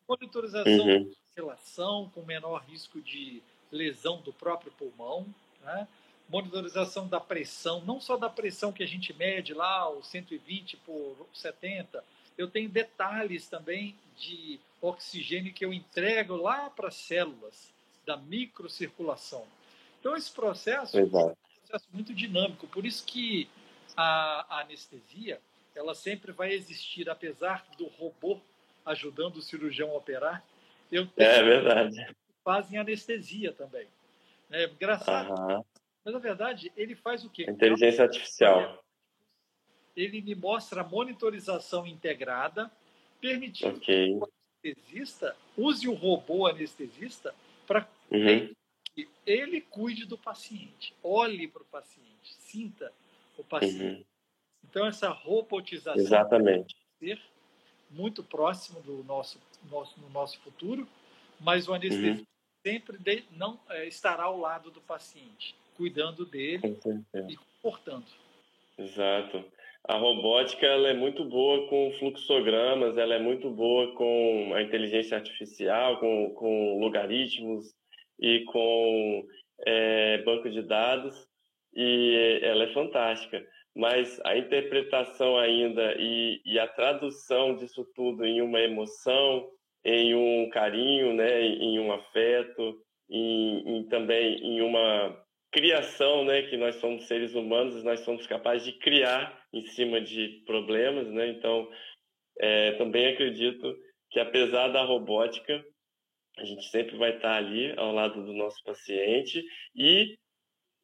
[SPEAKER 1] Monitorização uhum. de relação com menor risco de lesão do próprio pulmão, né? monitorização da pressão, não só da pressão que a gente mede lá, o 120 por 70, eu tenho detalhes também de oxigênio que eu entrego lá para as células da microcirculação. Então, esse processo Exato processo muito dinâmico. Por isso que a, a anestesia ela sempre vai existir, apesar do robô ajudando o cirurgião a operar. Eu
[SPEAKER 2] é verdade.
[SPEAKER 1] Fazem anestesia também. É engraçado. Uhum. Mas, na verdade, ele faz o quê?
[SPEAKER 2] Inteligência artificial.
[SPEAKER 1] Ele me mostra a monitorização integrada, permitindo
[SPEAKER 2] okay.
[SPEAKER 1] que o anestesista use o robô anestesista para
[SPEAKER 2] uhum
[SPEAKER 1] que ele cuide do paciente, olhe para o paciente, sinta o paciente. Uhum. Então, essa robotização
[SPEAKER 2] Exatamente.
[SPEAKER 1] ser muito próximo do nosso, nosso, no nosso futuro, mas o anestesista uhum. sempre de, não é, estará ao lado do paciente, cuidando dele e comportando.
[SPEAKER 2] Exato. A robótica ela é muito boa com fluxogramas, ela é muito boa com a inteligência artificial, com, com logaritmos, e com é, banco de dados e ela é fantástica. Mas a interpretação ainda e, e a tradução disso tudo em uma emoção, em um carinho, né, em um afeto, em, em, também em uma criação, né, que nós somos seres humanos, nós somos capazes de criar em cima de problemas, né? Então, é, também acredito que apesar da robótica, a gente sempre vai estar ali ao lado do nosso paciente e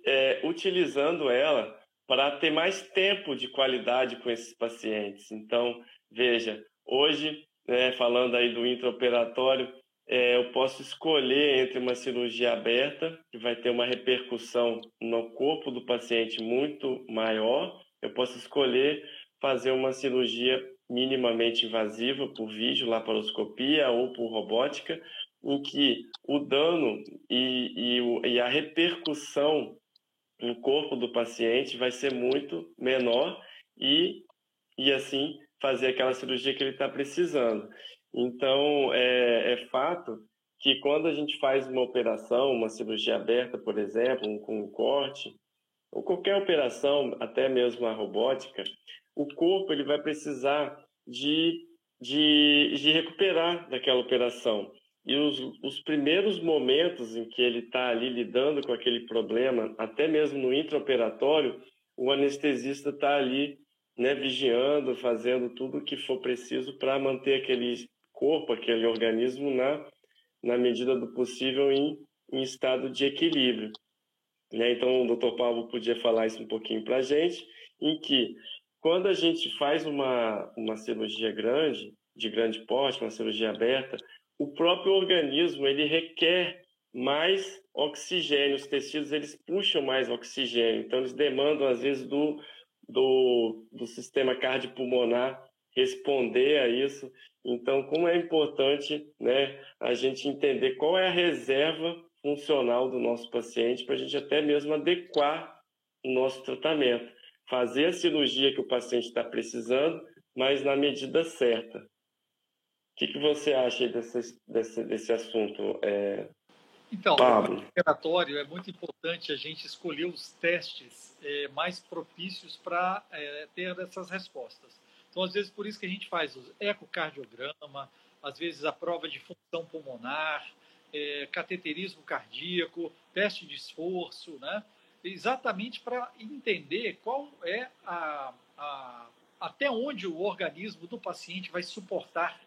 [SPEAKER 2] é, utilizando ela para ter mais tempo de qualidade com esses pacientes. Então, veja, hoje, né, falando aí do intraoperatório, é, eu posso escolher entre uma cirurgia aberta, que vai ter uma repercussão no corpo do paciente muito maior, eu posso escolher fazer uma cirurgia minimamente invasiva por vídeo, laparoscopia ou por robótica, em que o dano e, e, e a repercussão no corpo do paciente vai ser muito menor e, e assim fazer aquela cirurgia que ele está precisando. Então, é, é, fato que quando a gente faz uma operação, uma cirurgia aberta, por exemplo, com um corte, ou qualquer operação, até mesmo a robótica, o corpo ele vai precisar de, de, de recuperar daquela operação. E os, os primeiros momentos em que ele está ali lidando com aquele problema, até mesmo no intraoperatório, o anestesista está ali né, vigiando, fazendo tudo o que for preciso para manter aquele corpo, aquele organismo na, na medida do possível em, em estado de equilíbrio. Né? Então, o Dr. Paulo podia falar isso um pouquinho para a gente, em que quando a gente faz uma, uma cirurgia grande, de grande porte, uma cirurgia aberta, o próprio organismo ele requer mais oxigênio, os tecidos eles puxam mais oxigênio, então eles demandam às vezes do, do, do sistema cardiopulmonar responder a isso. Então, como é importante né, a gente entender qual é a reserva funcional do nosso paciente para a gente até mesmo adequar o nosso tratamento. Fazer a cirurgia que o paciente está precisando, mas na medida certa que, que você acha desse, desse, desse assunto, é...
[SPEAKER 1] Então, Pablo? no operatório é muito importante a gente escolher os testes é, mais propícios para é, ter essas respostas. Então, às vezes, por isso que a gente faz o ecocardiograma, às vezes a prova de função pulmonar, é, cateterismo cardíaco, teste de esforço, né? exatamente para entender qual é a, a, até onde o organismo do paciente vai suportar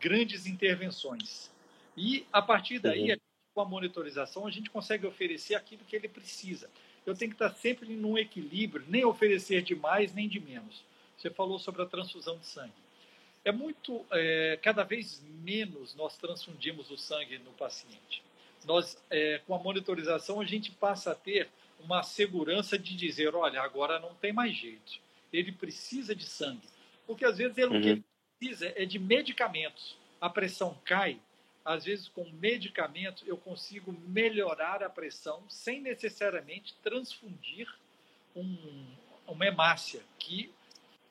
[SPEAKER 1] grandes intervenções. E, a partir daí, uhum. com a monitorização, a gente consegue oferecer aquilo que ele precisa. Eu tenho que estar sempre num equilíbrio, nem oferecer de mais nem de menos. Você falou sobre a transfusão de sangue. É muito, é, cada vez menos nós transfundimos o sangue no paciente. Nós, é, com a monitorização, a gente passa a ter uma segurança de dizer, olha, agora não tem mais jeito. Ele precisa de sangue. Porque às vezes ele, uhum precisa é de medicamentos. A pressão cai, às vezes com medicamentos eu consigo melhorar a pressão sem necessariamente transfundir um, uma hemácia, que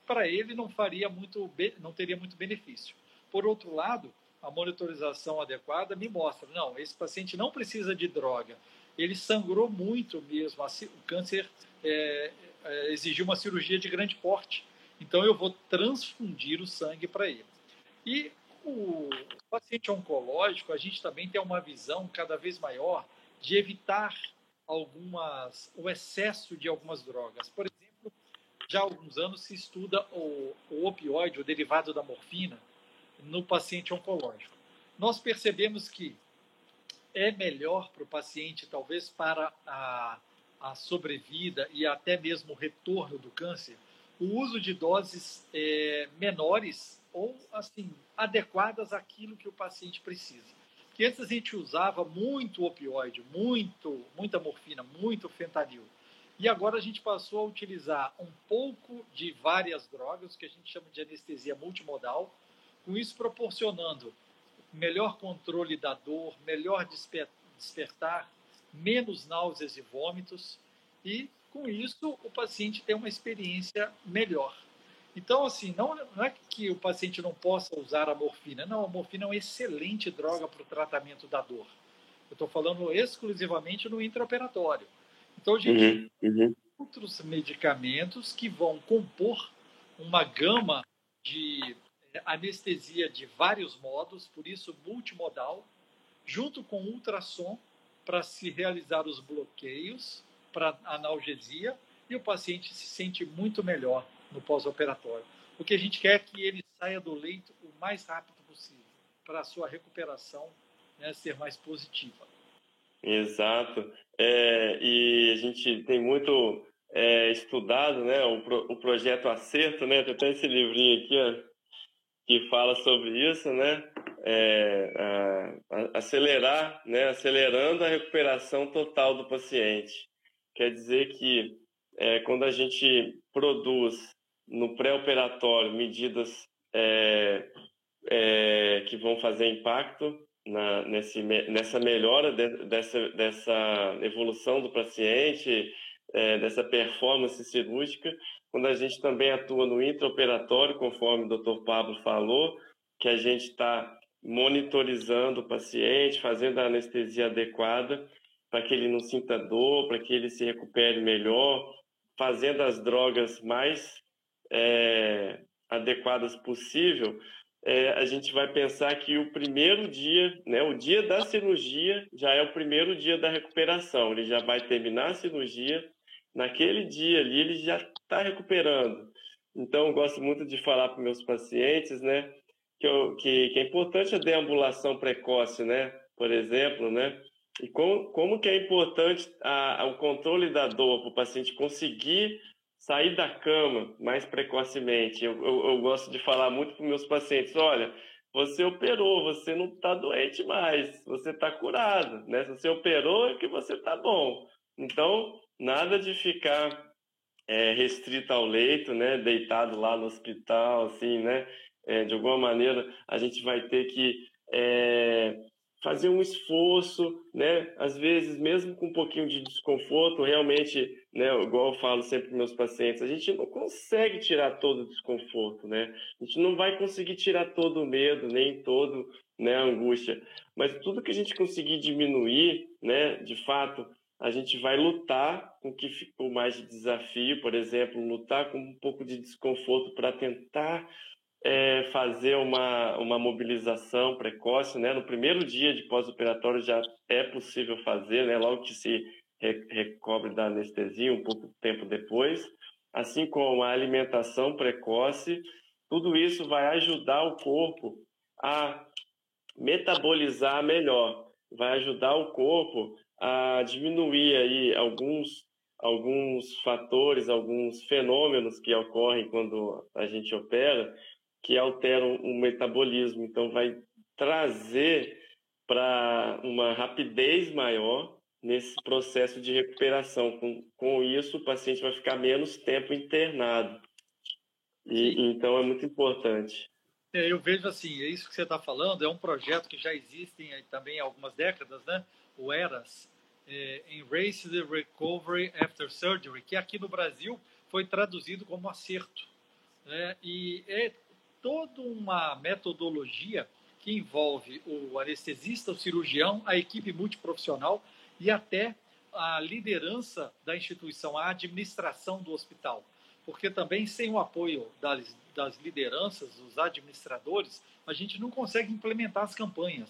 [SPEAKER 1] para ele não faria muito, não teria muito benefício. Por outro lado, a monitorização adequada me mostra, não, esse paciente não precisa de droga, ele sangrou muito mesmo, o câncer é, é, exigiu uma cirurgia de grande porte. Então, eu vou transfundir o sangue para ele. E o paciente oncológico, a gente também tem uma visão cada vez maior de evitar algumas, o excesso de algumas drogas. Por já há alguns anos se estuda o, o opioide, o derivado da morfina, no paciente oncológico. Nós percebemos que é melhor para o paciente, talvez para a, a sobrevida e até mesmo o retorno do câncer, o uso de doses é, menores ou assim adequadas àquilo que o paciente precisa. Porque antes a gente usava muito opioide, muito, muita morfina, muito fentanil. E agora a gente passou a utilizar um pouco de várias drogas, que a gente chama de anestesia multimodal, com isso proporcionando melhor controle da dor, melhor despertar, menos náuseas e vômitos e com isso, o paciente tem uma experiência melhor. Então, assim, não, não é que o paciente não possa usar a morfina. Não, a morfina é uma excelente droga para o tratamento da dor. Eu estou falando exclusivamente no intraoperatório. Então, a gente uhum, uhum. tem outros medicamentos que vão compor uma gama de eh, anestesia de vários modos, por isso multimodal, junto com ultrassom para se realizar os bloqueios para analgesia e o paciente se sente muito melhor no pós-operatório. O que a gente quer é que ele saia do leito o mais rápido possível para a sua recuperação né, ser mais positiva.
[SPEAKER 2] Exato. É, e a gente tem muito é, estudado né, o, pro, o projeto Acerto, né? Tem até esse livrinho aqui ó, que fala sobre isso, né? É, a, a, acelerar, né? Acelerando a recuperação total do paciente. Quer dizer que é, quando a gente produz no pré-operatório medidas é, é, que vão fazer impacto na, nesse, nessa melhora de, dessa, dessa evolução do paciente, é, dessa performance cirúrgica, quando a gente também atua no intraoperatório, conforme o Dr. Pablo falou, que a gente está monitorizando o paciente, fazendo a anestesia adequada para que ele não sinta dor, para que ele se recupere melhor, fazendo as drogas mais é, adequadas possível, é, a gente vai pensar que o primeiro dia, né, o dia da cirurgia, já é o primeiro dia da recuperação. Ele já vai terminar a cirurgia, naquele dia ali ele já está recuperando. Então, eu gosto muito de falar para meus pacientes, né, que, eu, que, que, é importante a deambulação precoce, né, por exemplo, né, e com, como que é importante a, a, o controle da dor para o paciente conseguir sair da cama mais precocemente. Eu, eu, eu gosto de falar muito para meus pacientes, olha, você operou, você não está doente mais, você está curado, né? Se você operou é que você está bom. Então, nada de ficar é, restrito ao leito, né? Deitado lá no hospital, assim, né? É, de alguma maneira, a gente vai ter que é, fazer um esforço, né? Às vezes, mesmo com um pouquinho de desconforto, realmente, né? Igual eu falo sempre para meus pacientes, a gente não consegue tirar todo o desconforto, né? A gente não vai conseguir tirar todo o medo, nem todo, né? A angústia, mas tudo que a gente conseguir diminuir, né? De fato, a gente vai lutar com o que ficou mais de desafio, por exemplo, lutar com um pouco de desconforto para tentar é, fazer uma, uma mobilização precoce, né? No primeiro dia de pós-operatório já é possível fazer, né? Logo que se recobre da anestesia, um pouco tempo depois, assim como a alimentação precoce, tudo isso vai ajudar o corpo a metabolizar melhor, vai ajudar o corpo a diminuir aí alguns alguns fatores, alguns fenômenos que ocorrem quando a gente opera, que alteram o metabolismo. Então, vai trazer para uma rapidez maior nesse processo de recuperação. Com, com isso, o paciente vai ficar menos tempo internado. E, então, é muito importante.
[SPEAKER 1] É, eu vejo assim, é isso que você está falando, é um projeto que já existe também há algumas décadas, né? O ERAS, é, Embrace the Recovery After Surgery, que aqui no Brasil foi traduzido como acerto. Né? E é toda uma metodologia que envolve o anestesista, o cirurgião, a equipe multiprofissional e até a liderança da instituição, a administração do hospital. Porque também sem o apoio das, das lideranças, dos administradores, a gente não consegue implementar as campanhas,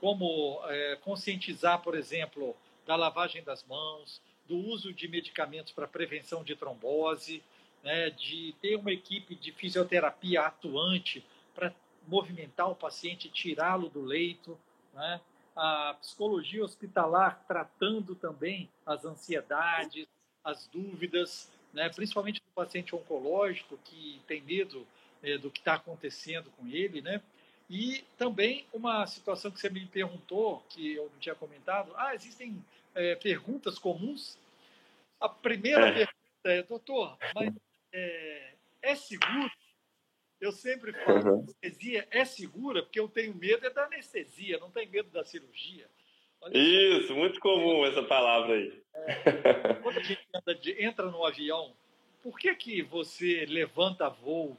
[SPEAKER 1] como é, conscientizar, por exemplo, da lavagem das mãos, do uso de medicamentos para prevenção de trombose, né, de ter uma equipe de fisioterapia atuante para movimentar o paciente, tirá-lo do leito, né? a psicologia hospitalar tratando também as ansiedades, as dúvidas, né? principalmente do paciente oncológico que tem medo é, do que está acontecendo com ele, né? E também uma situação que você me perguntou, que eu não tinha comentado, ah, existem é, perguntas comuns. A primeira é. pergunta é, doutor, mas é, é seguro? Eu sempre falo, uhum. anestesia é segura porque eu tenho medo é da anestesia, não tenho medo da cirurgia.
[SPEAKER 2] Olha Isso, muito comum essa palavra aí.
[SPEAKER 1] É, quando a gente entra, entra no avião, por que, que você levanta voo,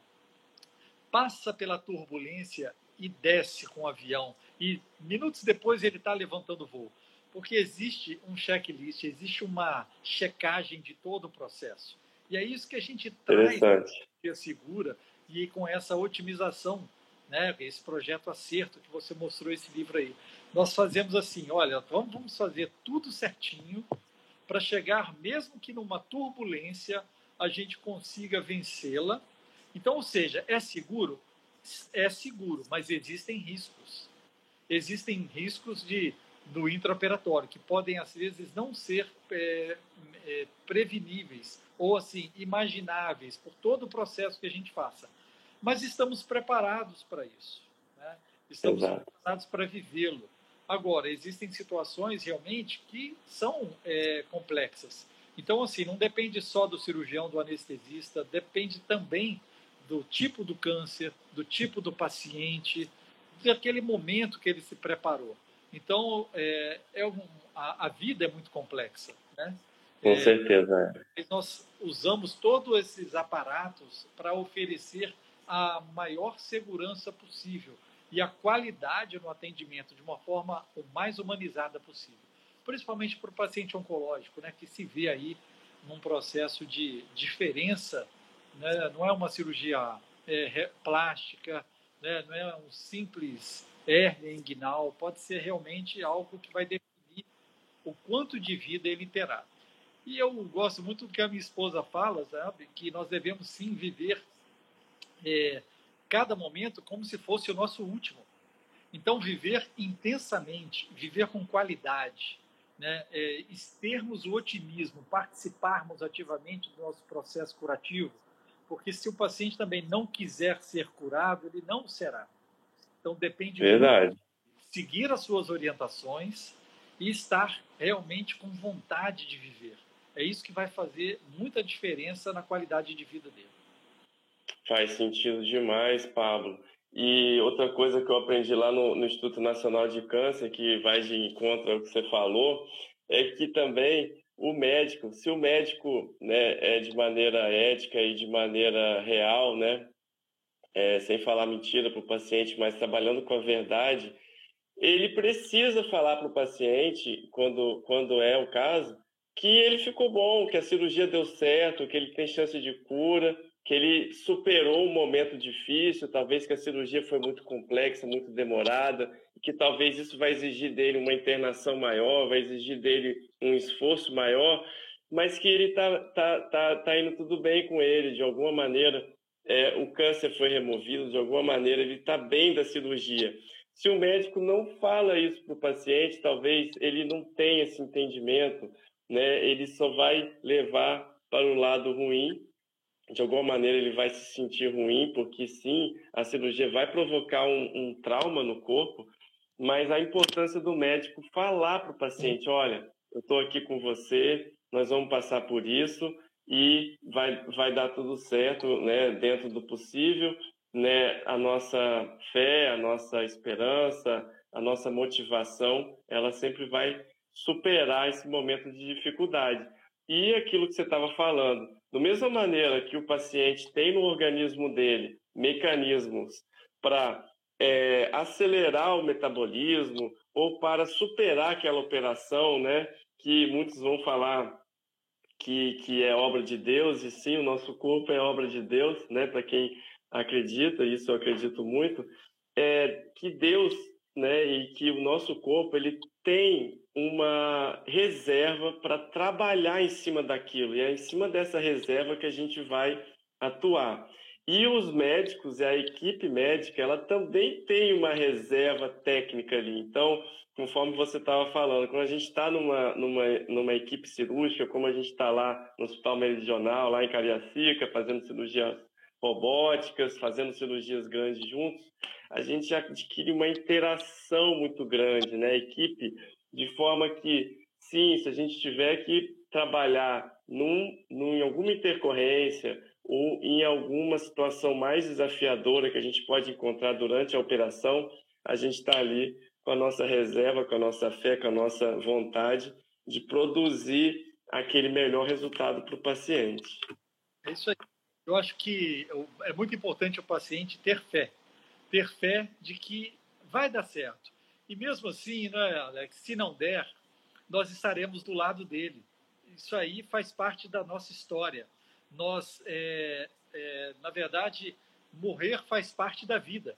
[SPEAKER 1] passa pela turbulência e desce com o avião e minutos depois ele está levantando voo? Porque existe um checklist, existe uma checagem de todo o processo. E é isso que a gente traz a segura e com essa otimização, né, esse projeto acerto que você mostrou esse livro aí. nós fazemos assim: olha, vamos, vamos fazer tudo certinho para chegar, mesmo que numa turbulência, a gente consiga vencê-la. Então, ou seja, é seguro? É seguro, mas existem riscos. Existem riscos de do intraoperatório, que podem, às vezes, não ser é, é, preveníveis ou, assim, imagináveis por todo o processo que a gente faça. Mas estamos preparados para isso. Né? Estamos Exato. preparados para vivê-lo. Agora, existem situações realmente que são é, complexas. Então, assim, não depende só do cirurgião, do anestesista, depende também do tipo do câncer, do tipo do paciente, daquele momento que ele se preparou. Então, é, é um, a, a, vida é muito complexa. Né?
[SPEAKER 2] Com é, certeza.
[SPEAKER 1] É. Nós usamos todos esses aparatos para oferecer a maior segurança possível e a qualidade no atendimento de uma forma o mais humanizada possível, principalmente para o paciente oncológico, né, que se vê aí num processo de diferença, né, não é uma cirurgia é, plástica, né, não é um simples hérnia inguinal, pode ser realmente algo que vai definir o quanto de vida ele terá. E eu gosto muito do que a minha esposa fala, sabe, que nós devemos sim viver é, cada momento como se fosse o nosso último. Então, viver intensamente, viver com qualidade, né? é, termos o otimismo, participarmos ativamente do nosso processo curativo, porque se o paciente também não quiser ser curado, ele não será. Então, depende
[SPEAKER 2] Verdade.
[SPEAKER 1] de seguir as suas orientações e estar realmente com vontade de viver. É isso que vai fazer muita diferença na qualidade de vida dele.
[SPEAKER 2] Faz sentido demais, Pablo. E outra coisa que eu aprendi lá no, no, Instituto Nacional de Câncer, que vai de encontro ao que você falou, é que também o médico, se o médico né, é de maneira ética e de maneira real, né, é, sem falar mentira para o paciente, mas trabalhando com a verdade, ele precisa falar para o paciente, quando, quando é o caso, que ele ficou bom, que a cirurgia deu certo, que ele tem chance de cura, que ele superou um momento difícil, talvez que a cirurgia foi muito complexa, muito demorada, que talvez isso vai exigir dele uma internação maior, vai exigir dele um esforço maior, mas que ele está tá, tá, tá indo tudo bem com ele, de alguma maneira, é, o câncer foi removido, de alguma maneira ele está bem da cirurgia. Se o médico não fala isso para o paciente, talvez ele não tenha esse entendimento, né? ele só vai levar para o lado ruim de alguma maneira ele vai se sentir ruim, porque sim, a cirurgia vai provocar um, um trauma no corpo, mas a importância do médico falar para o paciente: olha, eu estou aqui com você, nós vamos passar por isso e vai, vai dar tudo certo, né, dentro do possível, né, a nossa fé, a nossa esperança, a nossa motivação, ela sempre vai superar esse momento de dificuldade. E aquilo que você estava falando, da mesma maneira que o paciente tem no organismo dele mecanismos para é, acelerar o metabolismo ou para superar aquela operação, né, que muitos vão falar que, que é obra de Deus, e sim, o nosso corpo é obra de Deus, né, para quem acredita, isso eu acredito muito, é que Deus, né, e que o nosso corpo, ele tem uma reserva para trabalhar em cima daquilo, e é em cima dessa reserva que a gente vai atuar. E os médicos e a equipe médica, ela também tem uma reserva técnica ali. Então, conforme você estava falando, quando a gente está numa, numa, numa equipe cirúrgica, como a gente está lá no Hospital Meridional, lá em Cariacica, fazendo cirurgias robóticas, fazendo cirurgias grandes juntos, a gente adquire uma interação muito grande, né? A equipe de forma que, sim, se a gente tiver que trabalhar num, num, em alguma intercorrência ou em alguma situação mais desafiadora que a gente pode encontrar durante a operação, a gente está ali com a nossa reserva, com a nossa fé, com a nossa vontade de produzir aquele melhor resultado para o paciente.
[SPEAKER 1] É isso aí. Eu acho que é muito importante o paciente ter fé. Ter fé de que vai dar certo. E mesmo assim, né, Alex, se não der, nós estaremos do lado dele. Isso aí faz parte da nossa história. Nós, é, é, na verdade, morrer faz parte da vida.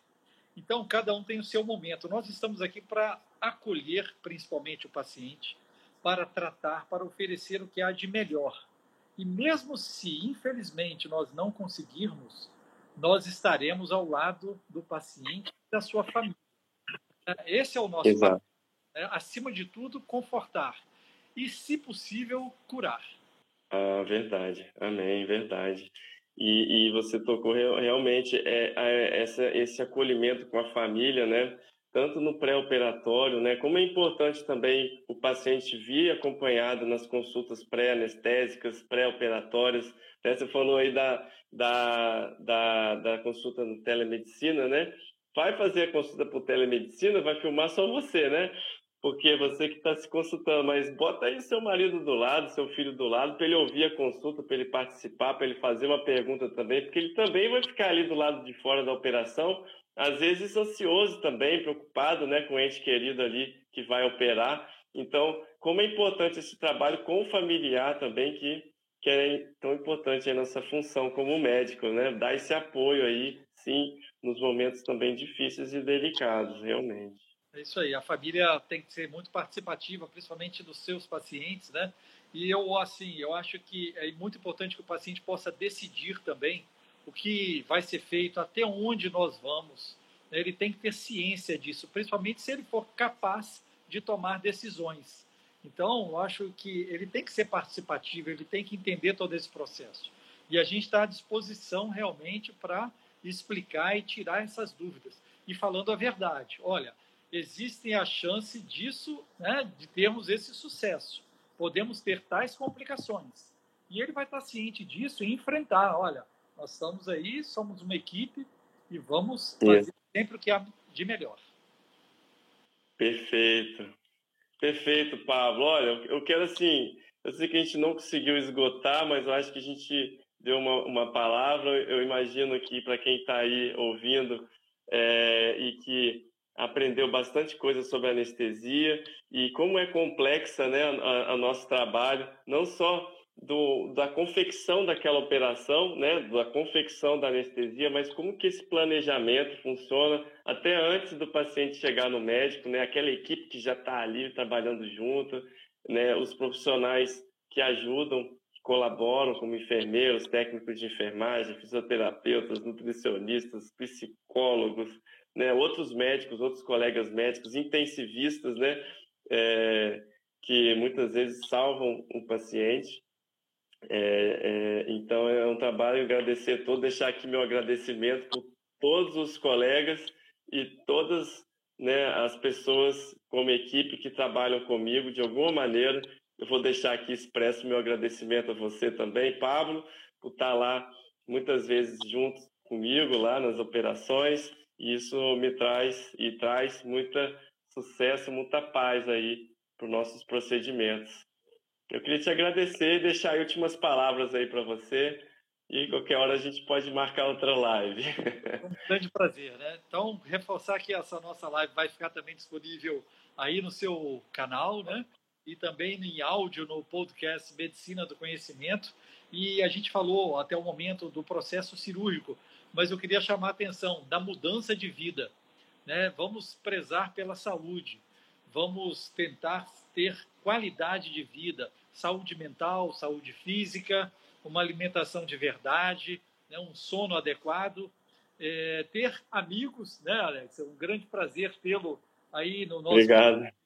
[SPEAKER 1] Então, cada um tem o seu momento. Nós estamos aqui para acolher, principalmente, o paciente, para tratar, para oferecer o que há de melhor. E mesmo se, infelizmente, nós não conseguirmos, nós estaremos ao lado do paciente e da sua família. Esse é o nosso
[SPEAKER 2] Exato. Papel.
[SPEAKER 1] Né? Acima de tudo, confortar. E, se possível, curar.
[SPEAKER 2] Ah, verdade. Amém, verdade. E, e você tocou realmente é, é, essa, esse acolhimento com a família, né? Tanto no pré-operatório, né? Como é importante também o paciente vir acompanhado nas consultas pré-anestésicas, pré-operatórias. Né? Você falou aí da, da, da, da consulta no telemedicina, né? Vai fazer a consulta por telemedicina, vai filmar só você, né? Porque você que está se consultando, mas bota aí seu marido do lado, seu filho do lado, para ele ouvir a consulta, para ele participar, para ele fazer uma pergunta também, porque ele também vai ficar ali do lado de fora da operação, às vezes ansioso também, preocupado né, com o ente querido ali que vai operar. Então, como é importante esse trabalho com o familiar também, que, que é tão importante a nossa função como médico, né? Dar esse apoio aí, sim, nos momentos também difíceis e delicados, realmente.
[SPEAKER 1] É isso aí. A família tem que ser muito participativa, principalmente dos seus pacientes, né? E eu, assim, eu acho que é muito importante que o paciente possa decidir também o que vai ser feito, até onde nós vamos. Né? Ele tem que ter ciência disso, principalmente se ele for capaz de tomar decisões. Então, eu acho que ele tem que ser participativo, ele tem que entender todo esse processo. E a gente está à disposição realmente para explicar e tirar essas dúvidas. E falando a verdade, olha, existem a chance disso, né, de termos esse sucesso. Podemos ter tais complicações. E ele vai estar ciente disso e enfrentar. Olha, nós estamos aí, somos uma equipe e vamos fazer sempre o que há de melhor.
[SPEAKER 2] Perfeito. Perfeito, Pablo. Olha, eu quero assim, eu sei que a gente não conseguiu esgotar, mas eu acho que a gente deu uma, uma palavra. Eu imagino que para quem está aí ouvindo é, e que aprendeu bastante coisa sobre anestesia e como é complexa né, a, a nosso trabalho, não só do, da confecção daquela operação, né, da confecção da anestesia, mas como que esse planejamento funciona até antes do paciente chegar no médico, né, aquela equipe que já está ali trabalhando junto, né, os profissionais que ajudam, que colaboram como enfermeiros, técnicos de enfermagem, fisioterapeutas, nutricionistas, psicólogos, né, outros médicos, outros colegas médicos, intensivistas, né, é, que muitas vezes salvam o paciente. É, é, então é um trabalho agradecer todo, deixar aqui meu agradecimento por todos os colegas e todas né, as pessoas como equipe que trabalham comigo de alguma maneira. Eu vou deixar aqui expresso meu agradecimento a você também, Pablo, por estar lá muitas vezes junto comigo lá nas operações isso me traz e traz muita sucesso, muita paz aí para os nossos procedimentos. Eu queria te agradecer e deixar últimas palavras aí para você. E qualquer hora a gente pode marcar outra live.
[SPEAKER 1] Um grande prazer, né? Então, reforçar que essa nossa live vai ficar também disponível aí no seu canal, né? E também em áudio no podcast Medicina do Conhecimento. E a gente falou até o momento do processo cirúrgico mas eu queria chamar a atenção da mudança de vida. Né? Vamos prezar pela saúde, vamos tentar ter qualidade de vida, saúde mental, saúde física, uma alimentação de verdade, né? um sono adequado, é, ter amigos, né, Alex? É um grande prazer tê-lo aí no nosso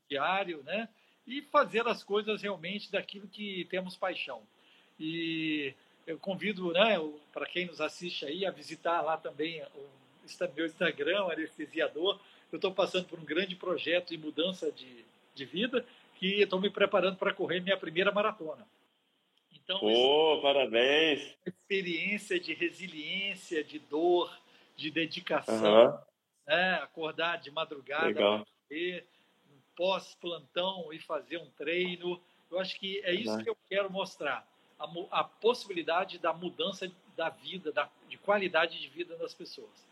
[SPEAKER 1] diário, né? E fazer as coisas realmente daquilo que temos paixão. E eu convido né, para quem nos assiste aí a visitar lá também o meu Instagram, Anestesiador. Eu estou passando por um grande projeto de mudança de, de vida que estou me preparando para correr minha primeira maratona.
[SPEAKER 2] Então, oh, parabéns!
[SPEAKER 1] Experiência de resiliência, de dor, de dedicação, uhum. né? acordar de madrugada, pós-plantão e fazer um treino. Eu acho que é isso uhum. que eu quero mostrar a, a possibilidade da mudança da vida, da, de qualidade de vida das pessoas.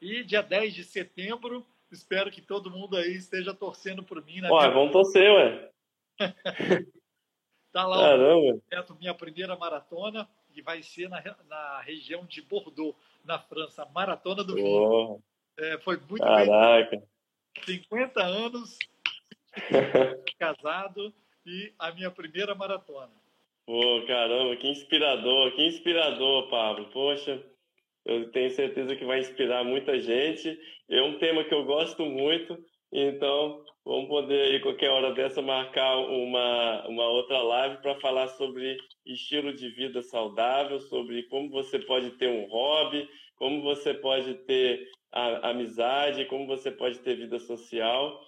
[SPEAKER 1] E dia 10 de setembro, espero que todo mundo aí esteja torcendo por mim.
[SPEAKER 2] Ué, minha... vamos torcer, ué.
[SPEAKER 1] tá lá Caramba. o minha primeira maratona, que vai ser na, na região de Bordeaux, na França, Maratona do Vinho.
[SPEAKER 3] É, foi muito
[SPEAKER 2] Caraca.
[SPEAKER 3] bem. 50 anos casado e a minha primeira maratona.
[SPEAKER 2] Pô, caramba, que inspirador, que inspirador, Pablo. Poxa, eu tenho certeza que vai inspirar muita gente. É um tema que eu gosto muito, então vamos poder aí qualquer hora dessa marcar uma, uma outra live para falar sobre estilo de vida saudável, sobre como você pode ter um hobby, como você pode ter a, amizade, como você pode ter vida social,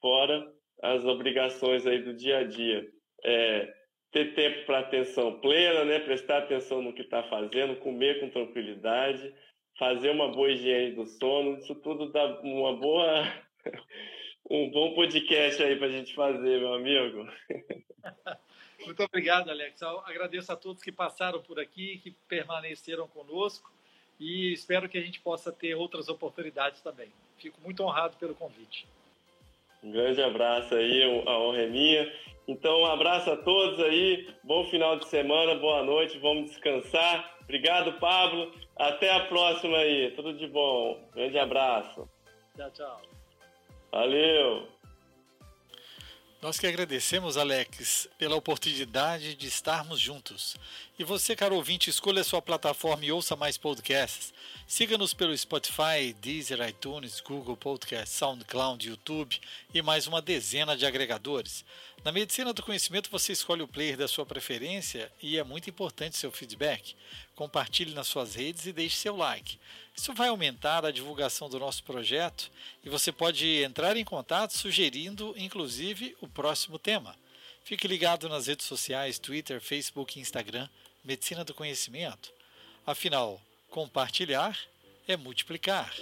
[SPEAKER 2] fora as obrigações aí do dia a dia. É, ter tempo para atenção plena, né? prestar atenção no que está fazendo, comer com tranquilidade, fazer uma boa higiene do sono, isso tudo dá uma boa, um bom podcast aí para a gente fazer, meu amigo.
[SPEAKER 3] Muito obrigado, Alex. Eu agradeço a todos que passaram por aqui, que permaneceram conosco e espero que a gente possa ter outras oportunidades também. Fico muito honrado pelo convite.
[SPEAKER 2] Um grande abraço aí, a honra é minha. Então, um abraço a todos aí, bom final de semana, boa noite, vamos descansar. Obrigado, Pablo. Até a próxima aí, tudo de bom. Grande abraço.
[SPEAKER 3] Tchau, tchau.
[SPEAKER 2] Valeu.
[SPEAKER 1] Nós que agradecemos, Alex, pela oportunidade de estarmos juntos. E você, caro ouvinte, escolha a sua plataforma e ouça mais podcasts. Siga-nos pelo Spotify, Deezer, iTunes, Google Podcast, SoundCloud, YouTube e mais uma dezena de agregadores. Na medicina do conhecimento, você escolhe o player da sua preferência e é muito importante seu feedback. Compartilhe nas suas redes e deixe seu like. Isso vai aumentar a divulgação do nosso projeto e você pode entrar em contato sugerindo, inclusive, o próximo tema. Fique ligado nas redes sociais Twitter, Facebook e Instagram Medicina do Conhecimento. Afinal, compartilhar é multiplicar.